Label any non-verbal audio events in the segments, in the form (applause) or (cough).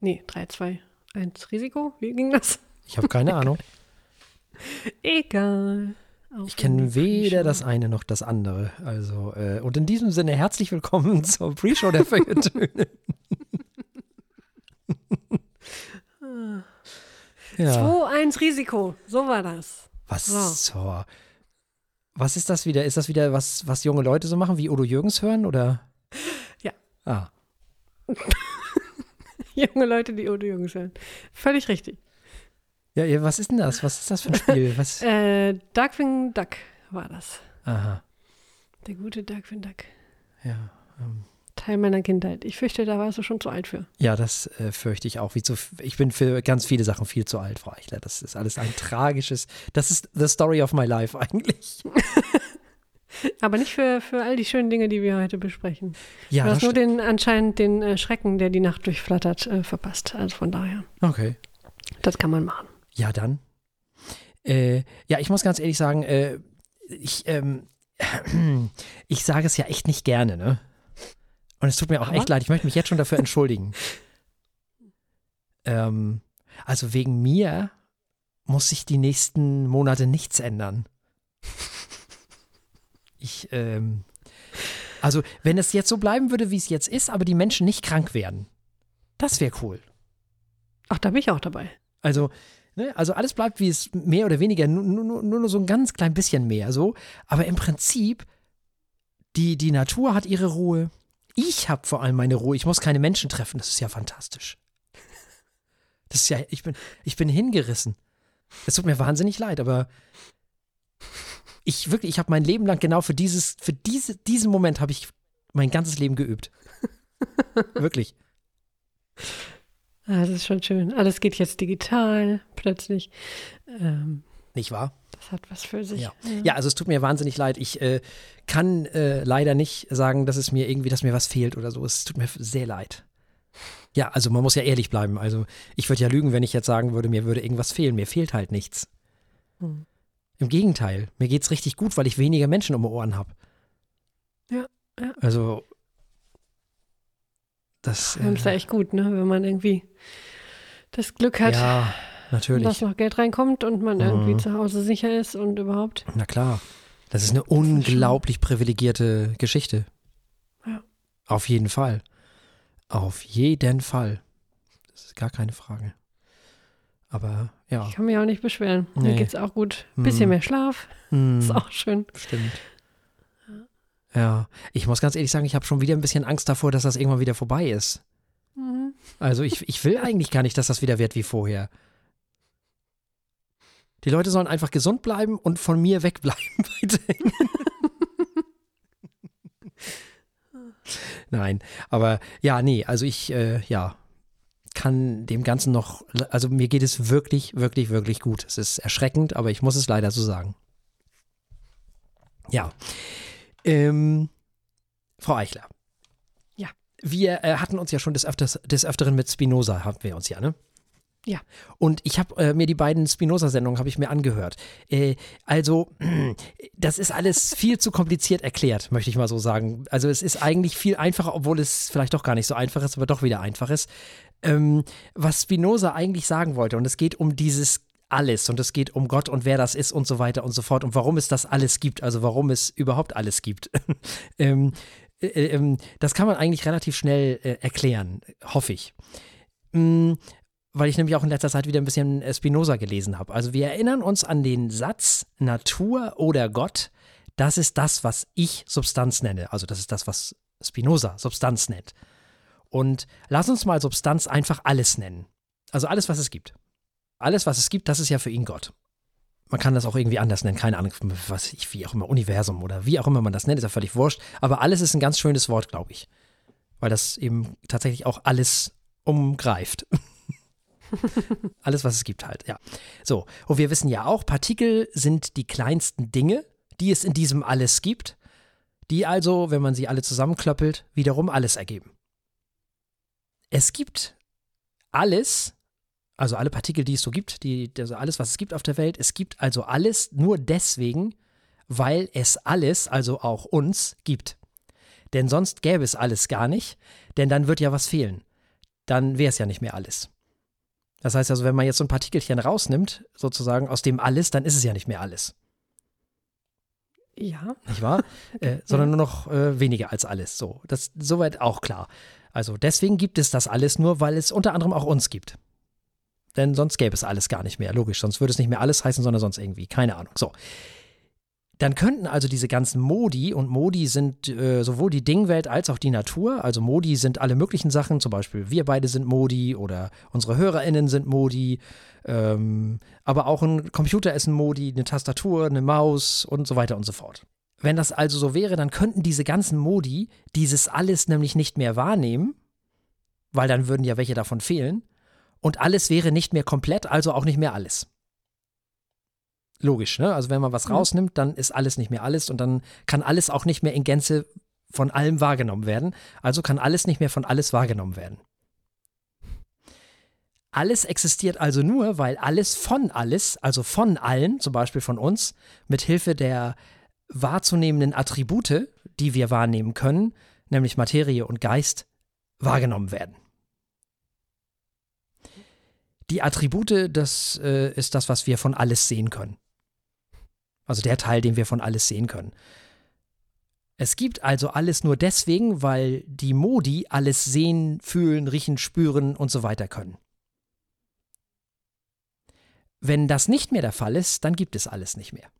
Nee, 3, 2, 1 Risiko. Wie ging das? Ich habe keine (laughs) Ahnung. Egal. Auf Ich kenne weder das eine noch das andere. Also, äh, und in diesem Sinne herzlich willkommen (laughs) zur Pre-Show der Feuilletöne. (laughs) ja. 2, 1 Risiko. So war das. Was So. Was ist das wieder? Ist das wieder was, was junge Leute so machen, wie Udo Jürgens hören oder? Ja. Ah, (laughs) Junge Leute, die Udo Jürgens hören. Völlig richtig. ja, ja, was ist denn das? Was ist das für ein Spiel? (laughs) Was? Äh, Darkwing Duck war das. Aha, Der gute Darkwing Duck. ja. ähm, Teil meiner Kindheit. Ich fürchte, da warst du schon zu alt für. Ja, das äh, fürchte ich auch. Wie zu, ich bin für ganz viele Sachen viel zu alt, Frau Eichler. Das ist alles ein tragisches. Das ist the story of my life (laughs) eigentlich. Aber nicht für, für all die schönen Dinge, die wir heute besprechen. Ja, du das hast nur den, anscheinend den äh, Schrecken, der die Nacht durchflattert, äh, verpasst. Also von daher, okay. das kann man machen. Ja, dann. Äh, ja, ich muss ganz ehrlich sagen, äh, ich, ähm, (clears throat) ich sage es ja echt nicht gerne, ne? Und es tut mir auch Aber? echt leid. Ich möchte mich jetzt schon dafür entschuldigen. ähm, also wegen mir muss sich die nächsten Monate nichts ändern. Ich, ähm, also wenn es jetzt so bleiben würde, wie es jetzt ist, aber die Menschen nicht krank werden, das wäre cool. Ach, da bin ich auch dabei. Also, ne, also alles bleibt wie es mehr oder weniger, nur, nur, nur so ein ganz klein bisschen mehr so. Aber im Prinzip, die, die Natur hat ihre Ruhe. Ich habe vor allem meine Ruhe. Ich muss keine Menschen treffen. Das ist ja fantastisch. Das ist ja, ich bin, ich bin hingerissen. Es tut mir wahnsinnig leid, aber ich wirklich, ich habe mein Leben lang genau für dieses, für diese, diesen Moment habe ich mein ganzes Leben geübt. (laughs) wirklich. Ah, das ist schon schön. Alles geht jetzt digital plötzlich. Ähm, Nicht wahr? das hat was für sich. Ja. ja, also es tut mir wahnsinnig leid. Ich äh, kann äh, leider nicht sagen, dass es mir irgendwie, dass mir was fehlt oder so. Es tut mir sehr leid. Ja, also man muss ja ehrlich bleiben. Also ich würde ja lügen, wenn ich jetzt sagen würde, mir würde irgendwas fehlen. Mir fehlt halt nichts. Hm. Im Gegenteil, mir geht's richtig gut, weil ich weniger Menschen um die Ohren habe. Ja, ja. Also das. Es da Äh, echt gut, ne? wenn man irgendwie das Glück hat, ja, natürlich. dass noch Geld reinkommt und man irgendwie Mhm. zu Hause sicher ist und überhaupt. Na klar. Das ist eine unglaublich privilegierte Geschichte. Ja. Auf jeden Fall. Auf jeden Fall. Das ist gar keine Frage. Aber ja. Ich kann mich auch nicht beschweren. Nee. Mir geht's auch gut. Bisschen Hm. mehr Schlaf, (laughs) Hm, ist auch schön. stimmt. Ja, ich muss ganz ehrlich sagen, ich habe schon wieder ein bisschen Angst davor, dass das irgendwann wieder vorbei ist. Mhm. Also ich, ich will eigentlich gar nicht, dass das wieder wird wie vorher. Die Leute sollen einfach gesund bleiben und von mir wegbleiben. (laughs) (laughs) Nein, aber ja, nee, also ich, äh, ja, kann dem Ganzen noch, also mir geht es wirklich, wirklich, wirklich gut. Es ist erschreckend, aber ich muss es leider so sagen. Ja. Ähm, Frau Eichler. Ja. Wir äh, hatten uns ja schon des, Öfters, des Öfteren mit Spinoza, haben wir uns ja, ne? Ja. Und ich habe äh, mir die beiden Spinoza-Sendungen habe ich mir angehört. Äh, also (clears throat) das ist alles viel zu kompliziert erklärt, möchte ich mal so sagen. Also es ist eigentlich viel einfacher, obwohl es vielleicht doch gar nicht so einfach ist, aber doch wieder einfach ist. Ähm, was Spinoza eigentlich sagen wollte, und es geht um dieses alles und es geht um Gott und wer das ist und so weiter und so fort und warum es das alles gibt, also warum es überhaupt alles gibt. (laughs) ähm, äh, ähm, das kann man eigentlich relativ schnell äh, erklären, hoffe ich. Mm, weil ich nämlich auch in letzter Zeit wieder ein bisschen äh, Spinoza gelesen habe. Also wir erinnern uns an den Satz Natur oder Gott, das ist das, was ich Substanz nenne. Also das ist das, was Spinoza Substanz nennt. Und lass uns mal Substanz einfach alles nennen. Also alles, was es gibt. Alles, was es gibt, das ist ja für ihn Gott. Man kann das auch irgendwie anders nennen, keine Ahnung, was ich, wie auch immer, Universum oder wie auch immer man das nennt, ist ja völlig wurscht. Aber alles ist ein ganz schönes Wort, glaube ich. Weil das eben tatsächlich auch alles umgreift. (laughs) alles, was es gibt halt, ja. So, und wir wissen ja auch, Partikel sind die kleinsten Dinge, die es in diesem alles gibt, die also, wenn man sie alle zusammenklöppelt, wiederum alles ergeben. Es gibt alles, also alle Partikel, die es so gibt, die, also alles, was es gibt auf der Welt, es gibt also alles nur deswegen, weil es alles, also auch uns, gibt. Denn sonst gäbe es alles gar nicht, denn dann wird ja was fehlen. dann wäre es ja nicht mehr alles. Das heißt also, wenn man jetzt so ein Partikelchen rausnimmt, sozusagen aus dem alles, dann ist es ja nicht mehr alles. Ja. Nicht wahr? (laughs) äh, sondern nur noch äh, weniger als alles. So, das soweit auch klar. Also deswegen gibt es das alles nur, weil es unter anderem auch uns gibt. Denn sonst gäbe es alles gar nicht mehr. Logisch, sonst würde es nicht mehr alles heißen, sondern sonst irgendwie. Keine Ahnung. So. Dann könnten also diese ganzen Modi, und Modi sind äh, sowohl die Dingwelt als auch die Natur, also Modi sind alle möglichen Sachen, zum Beispiel wir beide sind Modi oder unsere HörerInnen sind Modi, ähm, aber auch ein Computer ist ein Modi, eine Tastatur, eine Maus und so weiter und so fort. Wenn das also so wäre, dann könnten diese ganzen Modi dieses alles nämlich nicht mehr wahrnehmen, weil dann würden ja welche davon fehlen, und alles wäre nicht mehr komplett, also auch nicht mehr alles. Logisch, ne? Also wenn man was rausnimmt, dann ist alles nicht mehr alles und dann kann alles auch nicht mehr in Gänze von allem wahrgenommen werden. Also kann alles nicht mehr von alles wahrgenommen werden. Alles existiert also nur, weil alles von alles, also von allen, zum Beispiel von uns, mit Hilfe der wahrzunehmenden Attribute, die wir wahrnehmen können, nämlich Materie und Geist, wahrgenommen werden. Die Attribute, das äh, ist das, was wir von alles sehen können. Also der Teil, den wir von alles sehen können. Es gibt also alles nur deswegen, weil die Modi alles sehen, fühlen, riechen, spüren und so weiter können. Wenn das nicht mehr der Fall ist, dann gibt es alles nicht mehr.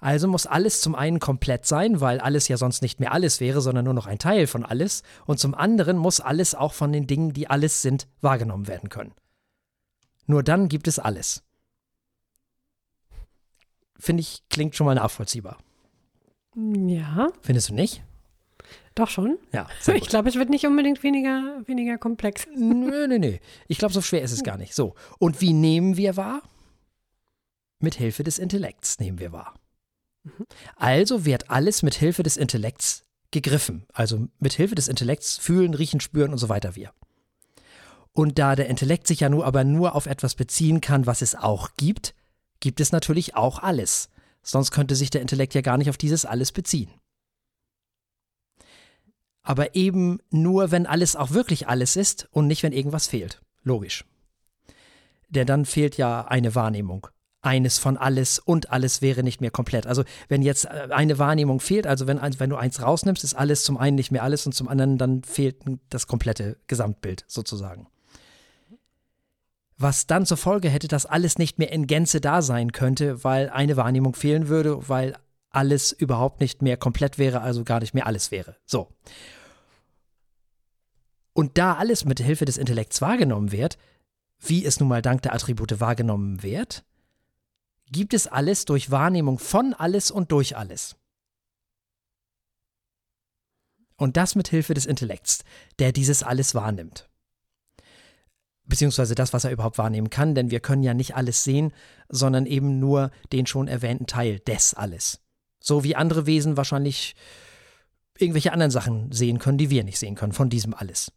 Also muss alles zum einen komplett sein, weil alles ja sonst nicht mehr alles wäre, sondern nur noch ein Teil von alles. Und zum anderen muss alles auch von den Dingen, die alles sind, wahrgenommen werden können. Nur dann gibt es alles. Finde ich, klingt schon mal nachvollziehbar. Ja, Findest du nicht? doch schon. Ja, (laughs) Ich glaube, es wird nicht unbedingt weniger, weniger komplex. Nö, nö, nö. Ich glaube, so schwer ist es gar nicht. So. Und wie nehmen wir wahr? Mit Hilfe des Intellekts nehmen wir wahr. Also wird alles mit Hilfe des Intellekts gegriffen. Also mit Hilfe des Intellekts fühlen, riechen, spüren und so weiter wir. Und da der Intellekt sich ja nur aber nur auf etwas beziehen kann, was es auch gibt, gibt es natürlich auch alles. Sonst könnte sich der Intellekt ja gar nicht auf dieses alles beziehen. Aber eben nur, wenn alles auch wirklich alles ist und nicht, wenn irgendwas fehlt. Logisch. Denn dann fehlt ja eine Wahrnehmung. Eines von alles und alles wäre nicht mehr komplett. Also wenn jetzt äh, eine Wahrnehmung fehlt, also wenn, wenn du eins rausnimmst, ist alles zum einen nicht mehr alles und zum anderen dann fehlt das komplette Gesamtbild sozusagen. Was dann zur Folge hätte, dass alles nicht mehr in Gänze da sein könnte, weil eine Wahrnehmung fehlen würde, weil alles überhaupt nicht mehr komplett wäre, also gar nicht mehr alles wäre. So. Und da alles mit Hilfe des Intellekts wahrgenommen wird, wie es nun mal dank der Attribute wahrgenommen wird, gibt es alles durch Wahrnehmung von alles und durch alles. Und das mit Hilfe des Intellekts, der dieses alles wahrnimmt. Beziehungsweise das, was er überhaupt wahrnehmen kann, denn wir können ja nicht alles sehen, sondern eben nur den schon erwähnten Teil des alles. So wie andere Wesen wahrscheinlich irgendwelche anderen Sachen sehen können, die wir nicht sehen können, von diesem alles.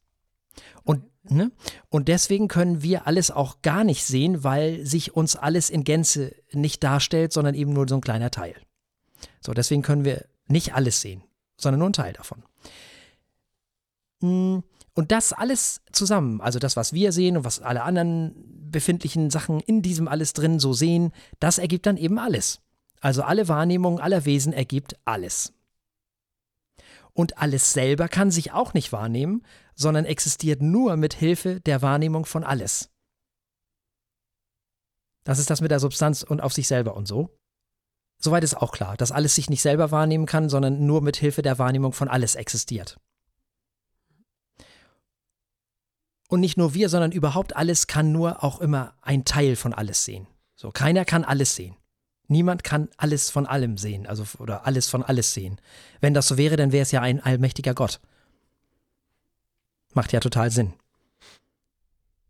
Und, ne? und deswegen können wir alles auch gar nicht sehen, weil sich uns alles in Gänze nicht darstellt, sondern eben nur so ein kleiner Teil. So, deswegen können wir nicht alles sehen, sondern nur einen Teil davon. Mm, Und das alles zusammen, also das, was wir sehen und was alle anderen befindlichen Sachen in diesem alles drin so sehen, das ergibt dann eben alles. Also alle Wahrnehmungen aller Wesen ergibt alles. Und alles selber kann sich auch nicht wahrnehmen, sondern existiert nur mit Hilfe der Wahrnehmung von alles. Das ist das mit der Substanz und auf sich selber und so. Soweit ist auch klar, dass alles sich nicht selber wahrnehmen kann, sondern nur mit Hilfe der Wahrnehmung von alles existiert. Und nicht nur wir, sondern überhaupt alles kann nur auch immer ein Teil von alles sehen. So, keiner kann alles sehen. Niemand kann alles von allem sehen, also oder alles von alles sehen. Wenn das so wäre, dann wäre es ja ein allmächtiger Gott. Macht ja total Sinn.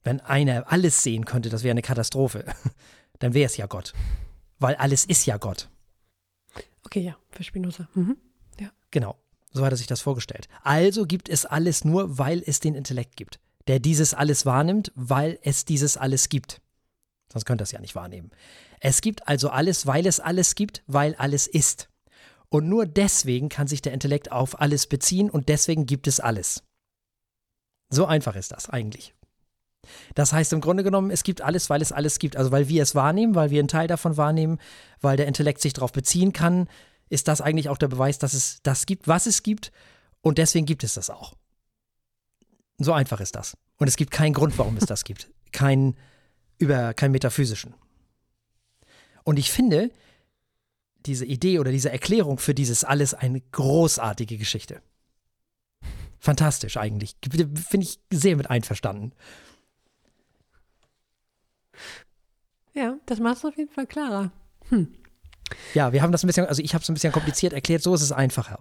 Wenn einer alles sehen könnte, das wäre eine Katastrophe. (laughs) Dann wäre es ja Gott. Weil alles ist ja Gott. Okay, ja, für Spinoza. Mhm. Genau. So hat er sich das vorgestellt. Also gibt es alles nur, weil es den Intellekt gibt, der dieses alles wahrnimmt, weil es dieses alles gibt. Sonst könnte er es ja nicht wahrnehmen. Es gibt also alles, weil es alles gibt, weil alles ist. Und nur deswegen kann sich der Intellekt auf alles beziehen und deswegen gibt es alles. So einfach ist das eigentlich. Das heißt im Grunde genommen, es gibt alles, weil es alles gibt. Also weil wir es wahrnehmen, weil wir einen Teil davon wahrnehmen, weil der Intellekt sich darauf beziehen kann, ist das eigentlich auch der Beweis, dass es das gibt, was es gibt. Und deswegen gibt es das auch. So einfach ist das. Und es gibt keinen Grund, warum es das gibt. (laughs) Kein, über, kein metaphysischen. Und ich finde diese Idee oder diese Erklärung für dieses alles eine großartige Geschichte. Fantastisch eigentlich. Finde ich sehr mit einverstanden. Ja, das macht es auf jeden Fall klarer. Hm. Ja, wir haben das ein bisschen, also ich habe es ein bisschen kompliziert erklärt, so ist es einfacher.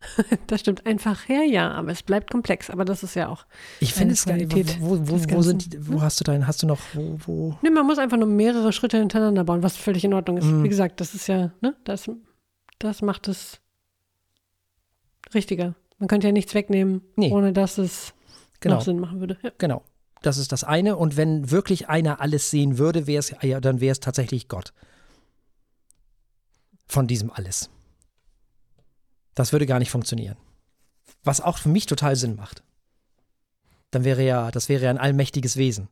(laughs) Das stimmt einfach her, ja, aber es bleibt komplex. Aber das ist ja auch. Ich finde es Qualität. Wo, wo, wo, sind, wo hast du deinen, hast du noch, wo, wo? Nee, man muss einfach nur mehrere Schritte hintereinander bauen, was völlig in Ordnung ist. Mm. Wie gesagt, das ist ja, ne, das, das macht es richtiger. Man könnte ja nichts wegnehmen, nee. ohne dass es genau. noch Sinn machen würde. Ja. Genau. Das ist das eine. Und wenn wirklich einer alles sehen würde, wäre es, ja, dann wäre es tatsächlich Gott. Von diesem alles. Das würde gar nicht funktionieren. Was auch für mich total Sinn macht. Dann wäre ja, das wäre ja ein allmächtiges Wesen.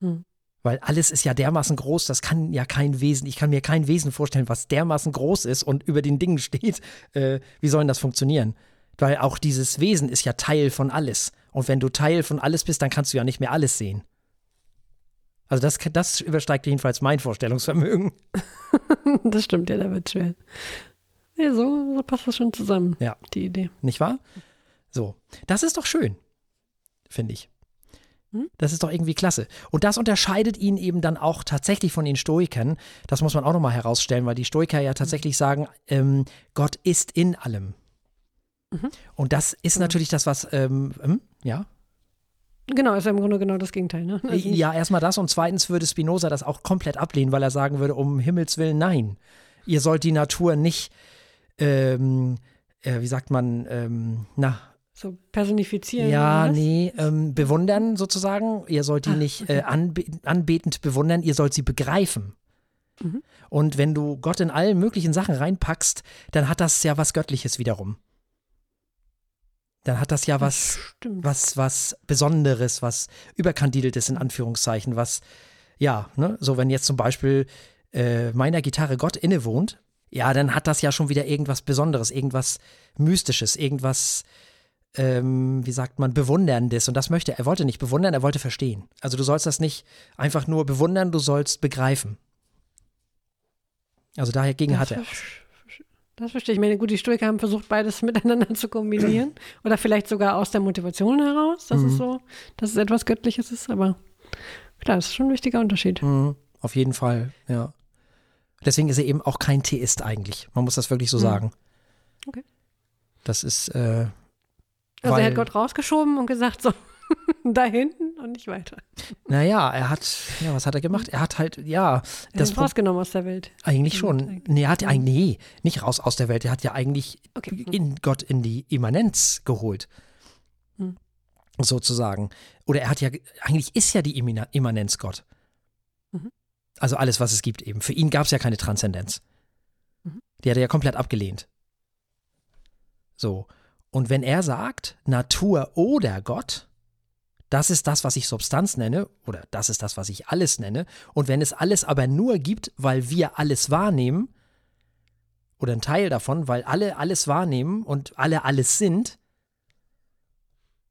Hm. Weil alles ist ja dermaßen groß, das kann ja kein Wesen, ich kann mir kein Wesen vorstellen, was dermaßen groß ist und über den Dingen (laughs) steht. Äh, wie soll denn das funktionieren? Weil auch dieses Wesen ist ja Teil von alles. Und wenn du Teil von alles bist, dann kannst du ja nicht mehr alles sehen. Also das, das übersteigt jedenfalls mein Vorstellungsvermögen. (laughs) das stimmt, ja, da wird schwer. Ja, so, so passt das schon zusammen, ja. die Idee. Nicht wahr? So, das ist doch schön, finde ich. Hm? Das ist doch irgendwie klasse. Und das unterscheidet ihn eben dann auch tatsächlich von den Stoikern. Das muss man auch nochmal herausstellen, weil die Stoiker ja tatsächlich sagen, ähm, Gott ist in allem. Mhm. Und das ist natürlich das, was, ähm, ähm, ja. Genau, ist ja im Grunde genau das Gegenteil. Ne? Also ja, erstmal das und zweitens würde Spinoza das auch komplett ablehnen, weil er sagen würde, um Himmels Willen, nein. Ihr sollt die Natur nicht, ähm, äh, wie sagt man, ähm, na. So personifizieren. Ja, nee, ähm, bewundern sozusagen. Ihr sollt die Ach, nicht okay. äh, anbe anbetend bewundern, ihr sollt sie begreifen. Mhm. Und wenn du Gott in allen möglichen Sachen reinpackst, dann hat das ja was Göttliches wiederum dann hat das ja was, das was, was Besonderes, was überkandideltes in Anführungszeichen, was, ja, ne, so wenn jetzt zum Beispiel äh, meiner Gitarre Gott innewohnt, ja, dann hat das ja schon wieder irgendwas Besonderes, irgendwas Mystisches, irgendwas, ähm, wie sagt man, Bewunderndes. Und das möchte er. Er wollte nicht bewundern, er wollte verstehen. Also du sollst das nicht einfach nur bewundern, du sollst begreifen. Also dagegen das hat er. Das verstehe ich. Ich meine, gut, die Stoiker haben versucht, beides (laughs) miteinander zu kombinieren. Oder vielleicht sogar aus der Motivation heraus, dass mhm. es so, dass es etwas Göttliches ist. Aber klar, das ist schon ein wichtiger Unterschied. Mhm. Auf jeden Fall, ja. Deswegen ist er eben auch kein Theist eigentlich. Man muss das wirklich so mhm. sagen. Okay. Das ist. Äh, also er hat Gott rausgeschoben und gesagt, so, (laughs) da hinten und nicht weiter. Naja, er hat, ja, was hat er gemacht? Er hat halt, ja. Er das rausgenommen aus der Welt. Eigentlich schon. Nee, er hat ja eigentlich, nee, nicht raus aus der Welt. Er hat ja eigentlich okay. in Gott in die Immanenz geholt. Hm. Sozusagen. Oder er hat ja, eigentlich ist ja die Immanenz Gott. Mhm. Also alles, was es gibt eben. Für ihn gab es ja keine Transzendenz. Mhm. Die hat er ja komplett abgelehnt. So. Und wenn er sagt, Natur oder Gott, das ist das, was ich Substanz nenne, oder das ist das, was ich alles nenne. Und wenn es alles aber nur gibt, weil wir alles wahrnehmen, oder ein Teil davon, weil alle alles wahrnehmen und alle alles sind,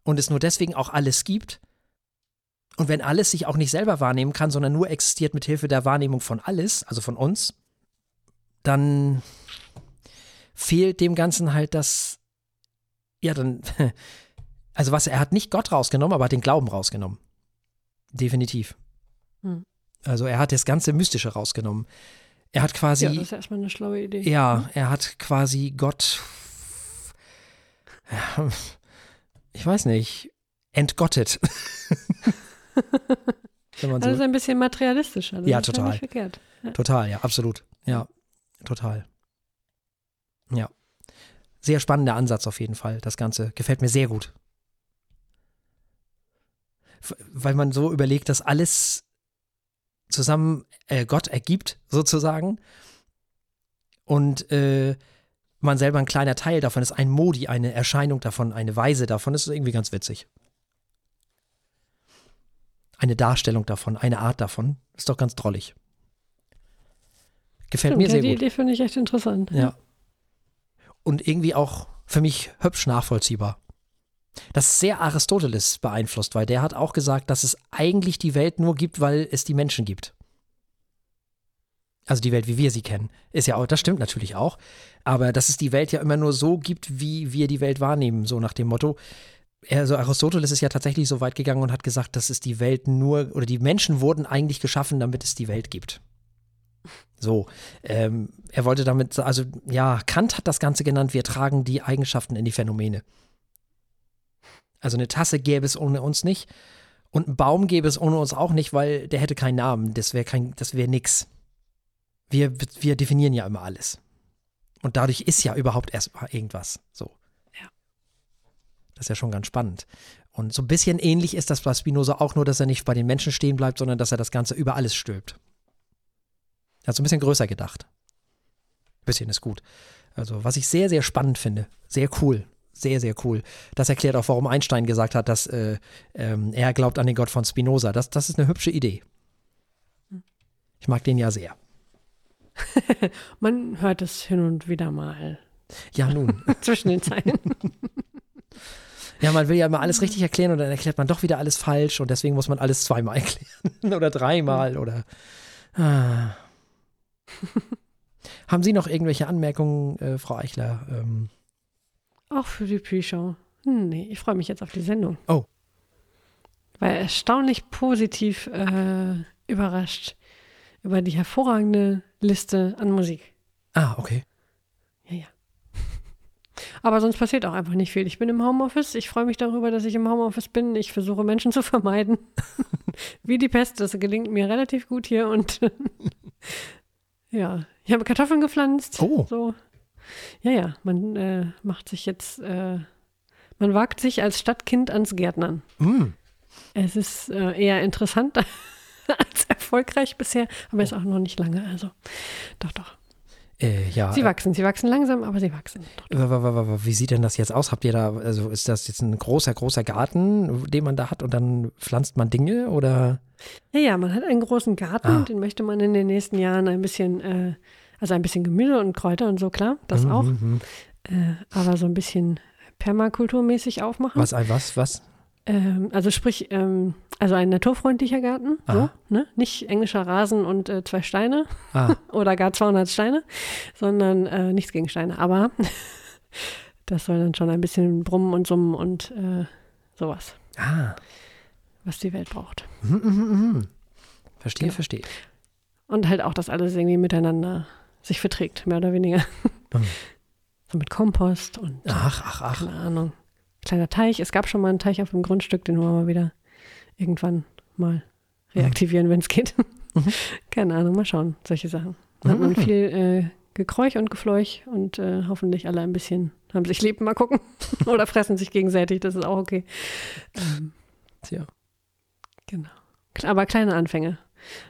und es nur deswegen auch alles gibt, und wenn alles sich auch nicht selber wahrnehmen kann, sondern nur existiert mit Hilfe der Wahrnehmung von alles, also von uns, dann fehlt dem Ganzen halt das, ja, dann (laughs) Also was, er hat nicht Gott rausgenommen, aber hat den Glauben rausgenommen. Definitiv. Hm. Also er hat das ganze Mystische rausgenommen. Er hat quasi. Ja, das ist erstmal eine schlaue Idee. Ja, hm. er hat quasi Gott. Ich weiß nicht. Entgottet. (laughs) so. Das ist ein bisschen materialistischer. ja, total. Ja. Total, ja, absolut. Ja, total. Ja. Sehr spannender Ansatz auf jeden Fall. Das Ganze gefällt mir sehr gut weil man so überlegt, dass alles zusammen äh, Gott ergibt, sozusagen. Und äh, man selber ein kleiner Teil davon ist, ein Modi, eine Erscheinung davon, eine Weise davon, ist irgendwie ganz witzig. Eine Darstellung davon, eine Art davon, ist doch ganz drollig. Gefällt Stimmt, mir sehr die gut. Idee finde ich echt interessant. Ja. Und irgendwie auch für mich hübsch nachvollziehbar. Das ist sehr Aristoteles beeinflusst, weil der hat auch gesagt, dass es eigentlich die Welt nur gibt, weil es die Menschen gibt. Also die Welt, wie wir sie kennen. Ist ja auch, das stimmt natürlich auch. Aber dass es die Welt ja immer nur so gibt, wie wir die Welt wahrnehmen, so nach dem Motto. Also Aristoteles ist ja tatsächlich so weit gegangen und hat gesagt, dass es die Welt nur, oder die Menschen wurden eigentlich geschaffen, damit es die Welt gibt. So, ähm, er wollte damit, also ja, Kant hat das Ganze genannt, wir tragen die Eigenschaften in die Phänomene. Also eine Tasse gäbe es ohne uns nicht und ein Baum gäbe es ohne uns auch nicht, weil der hätte keinen Namen, das wäre kein, das wäre nix. Wir, wir definieren ja immer alles. Und dadurch ist ja überhaupt erst mal irgendwas. So. Ja. Das ist ja schon ganz spannend. Und so ein bisschen ähnlich ist das bei Spinoza auch nur, dass er nicht bei den Menschen stehen bleibt, sondern dass er das Ganze über alles stülpt. Er hat so ein bisschen größer gedacht. Ein bisschen ist gut. Also, was ich sehr, sehr spannend finde. Sehr cool. Sehr, sehr cool. Das erklärt auch, warum Einstein gesagt hat, dass äh, ähm, er glaubt an den Gott von Spinoza. Das, das ist eine hübsche Idee. Ich mag den ja sehr. (laughs) Man hört es hin und wieder mal Ja, nun. (laughs) zwischen den Zeilen. (laughs) Ja, man will ja immer alles richtig erklären und dann erklärt man doch wieder alles falsch und deswegen muss man alles zweimal erklären oder dreimal oder. Ah. (laughs) Haben Sie noch irgendwelche Anmerkungen, äh, Frau Eichler? Ähm, Auch für die Pre-Show. Hm, nee, ich freue mich jetzt auf die Sendung. Oh. Weil erstaunlich positiv äh, überrascht über die hervorragende Liste an Musik. ah, okay. Ja, ja. (laughs) Aber sonst passiert auch einfach nicht viel. Ich bin im Homeoffice. Ich freue mich darüber, dass ich im Homeoffice bin. Ich versuche Menschen zu vermeiden. (laughs) Wie die Pest. Das gelingt mir relativ gut hier. Und ja, ich habe Kartoffeln gepflanzt. Oh. So. Ja, ja. Man äh, macht sich jetzt, äh, man wagt sich als Stadtkind ans Gärtnern. Mm. Es ist äh, eher interessant (laughs) als erfolgreich bisher, aber ist auch noch nicht lange. Also, doch, doch. Äh, ja. Sie wachsen, sie wachsen langsam, aber sie wachsen. Äh, Wie sieht denn das jetzt aus? Habt ihr da, also ist das jetzt ein großer, großer Garten, den man da hat und dann pflanzt man Dinge oder? Ja, ja, man hat einen großen Garten, Ah. den möchte man in den nächsten Jahren ein bisschen, äh, also ein bisschen Gemüse und Kräuter und so, klar, das Mhm, auch, mhm. äh, aber so ein bisschen permakulturmäßig aufmachen. Was, ein was, was? Ähm, also sprich, ähm, also ein naturfreundlicher Garten, so, ne? nicht englischer Rasen und äh, zwei Steine Ah, (laughs) oder gar 200 Steine, sondern äh, nichts gegen Steine, aber (laughs) das soll dann schon ein bisschen brummen und summen und äh, sowas, ah. was die Welt braucht. Mhm, mhm, mhm. Verstehe, Genau. verstehe. Und halt auch, dass alles irgendwie miteinander sich verträgt, mehr oder weniger. Mhm. (laughs) So mit Kompost und Ach, ach, ach. keine Ahnung. Kleiner Teich. Es gab schon mal einen Teich auf dem Grundstück, den wollen wir wieder irgendwann mal reaktivieren, wenn es geht. Mhm. (laughs) keine Ahnung, mal schauen, solche Sachen. Dann hat man Mhm. viel äh, Gekräuch und Gefleuch und äh, hoffentlich alle ein bisschen haben sich lieb, mal gucken. (laughs) Oder fressen sich gegenseitig, das ist auch okay. Ähm, Tja. Genau. Aber kleine Anfänge.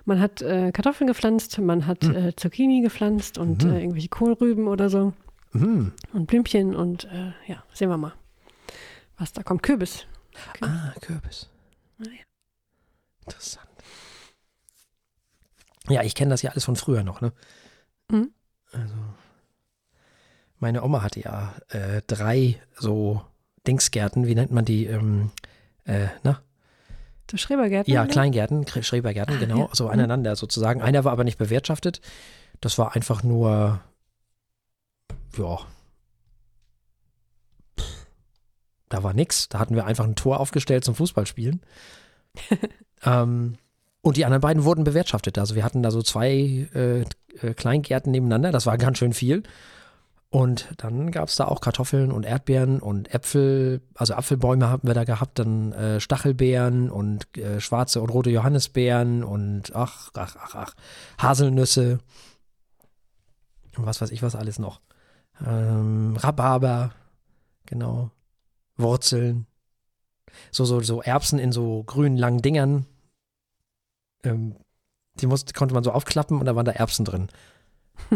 Man hat äh, Kartoffeln gepflanzt, man hat Hm. äh, Zucchini gepflanzt und Mhm. äh, irgendwelche Kohlrüben oder so Mhm. und Blümchen und äh, ja, sehen wir mal, was da kommt. Kürbis. Ah, Kürbis. Ah, ja. Interessant. Ja, ich kenne das ja alles von früher noch, ne? Mhm. Also, meine Oma hatte ja äh, drei so Dingsgärten, wie nennt man die? Ähm, äh, na? So Schrebergärten? Ja, oder? Kleingärten, Schrebergärten, Ah, genau, ja. so Mhm. aneinander sozusagen. Einer war aber nicht bewirtschaftet. Das war einfach nur, ja, da war nix. Da hatten wir einfach ein Tor aufgestellt zum Fußballspielen. (laughs) ähm, und die anderen beiden wurden bewirtschaftet. Also wir hatten da so zwei äh, äh, Kleingärten nebeneinander. Das war ganz schön viel. Und dann gab es da auch Kartoffeln und Erdbeeren und Äpfel, also Apfelbäume haben wir da gehabt, dann äh, Stachelbeeren und äh, schwarze und rote Johannisbeeren und ach, ach, ach, ach, Haselnüsse und was weiß ich was alles noch. Ähm, Rhabarber, genau, Wurzeln, so, so, so Erbsen in so grünen langen Dingern. Ähm, die musste, konnte man so aufklappen und da waren da Erbsen drin.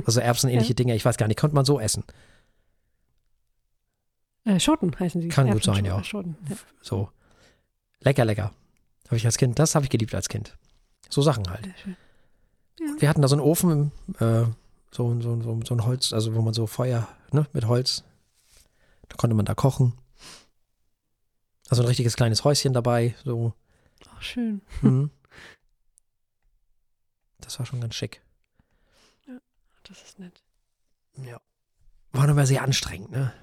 Also Erbsenähnliche (laughs) Dinge, ich weiß gar nicht, konnte man so essen. Äh, Schoten heißen sie. Kann gut sein, ja. Schoten. ja. So. Lecker, lecker. Habe ich als Kind, das habe ich geliebt als Kind. So Sachen halt. Schön. Wir hatten da so einen Ofen, äh, so, so, so, so ein Holz, also wo man so Feuer, ne, mit Holz. Da konnte man da kochen. Also ein richtiges kleines Häuschen dabei, so. Ach, schön. Mhm. (laughs) Das war schon ganz schick. Das ist nett. Ja. War aber sehr anstrengend, ne?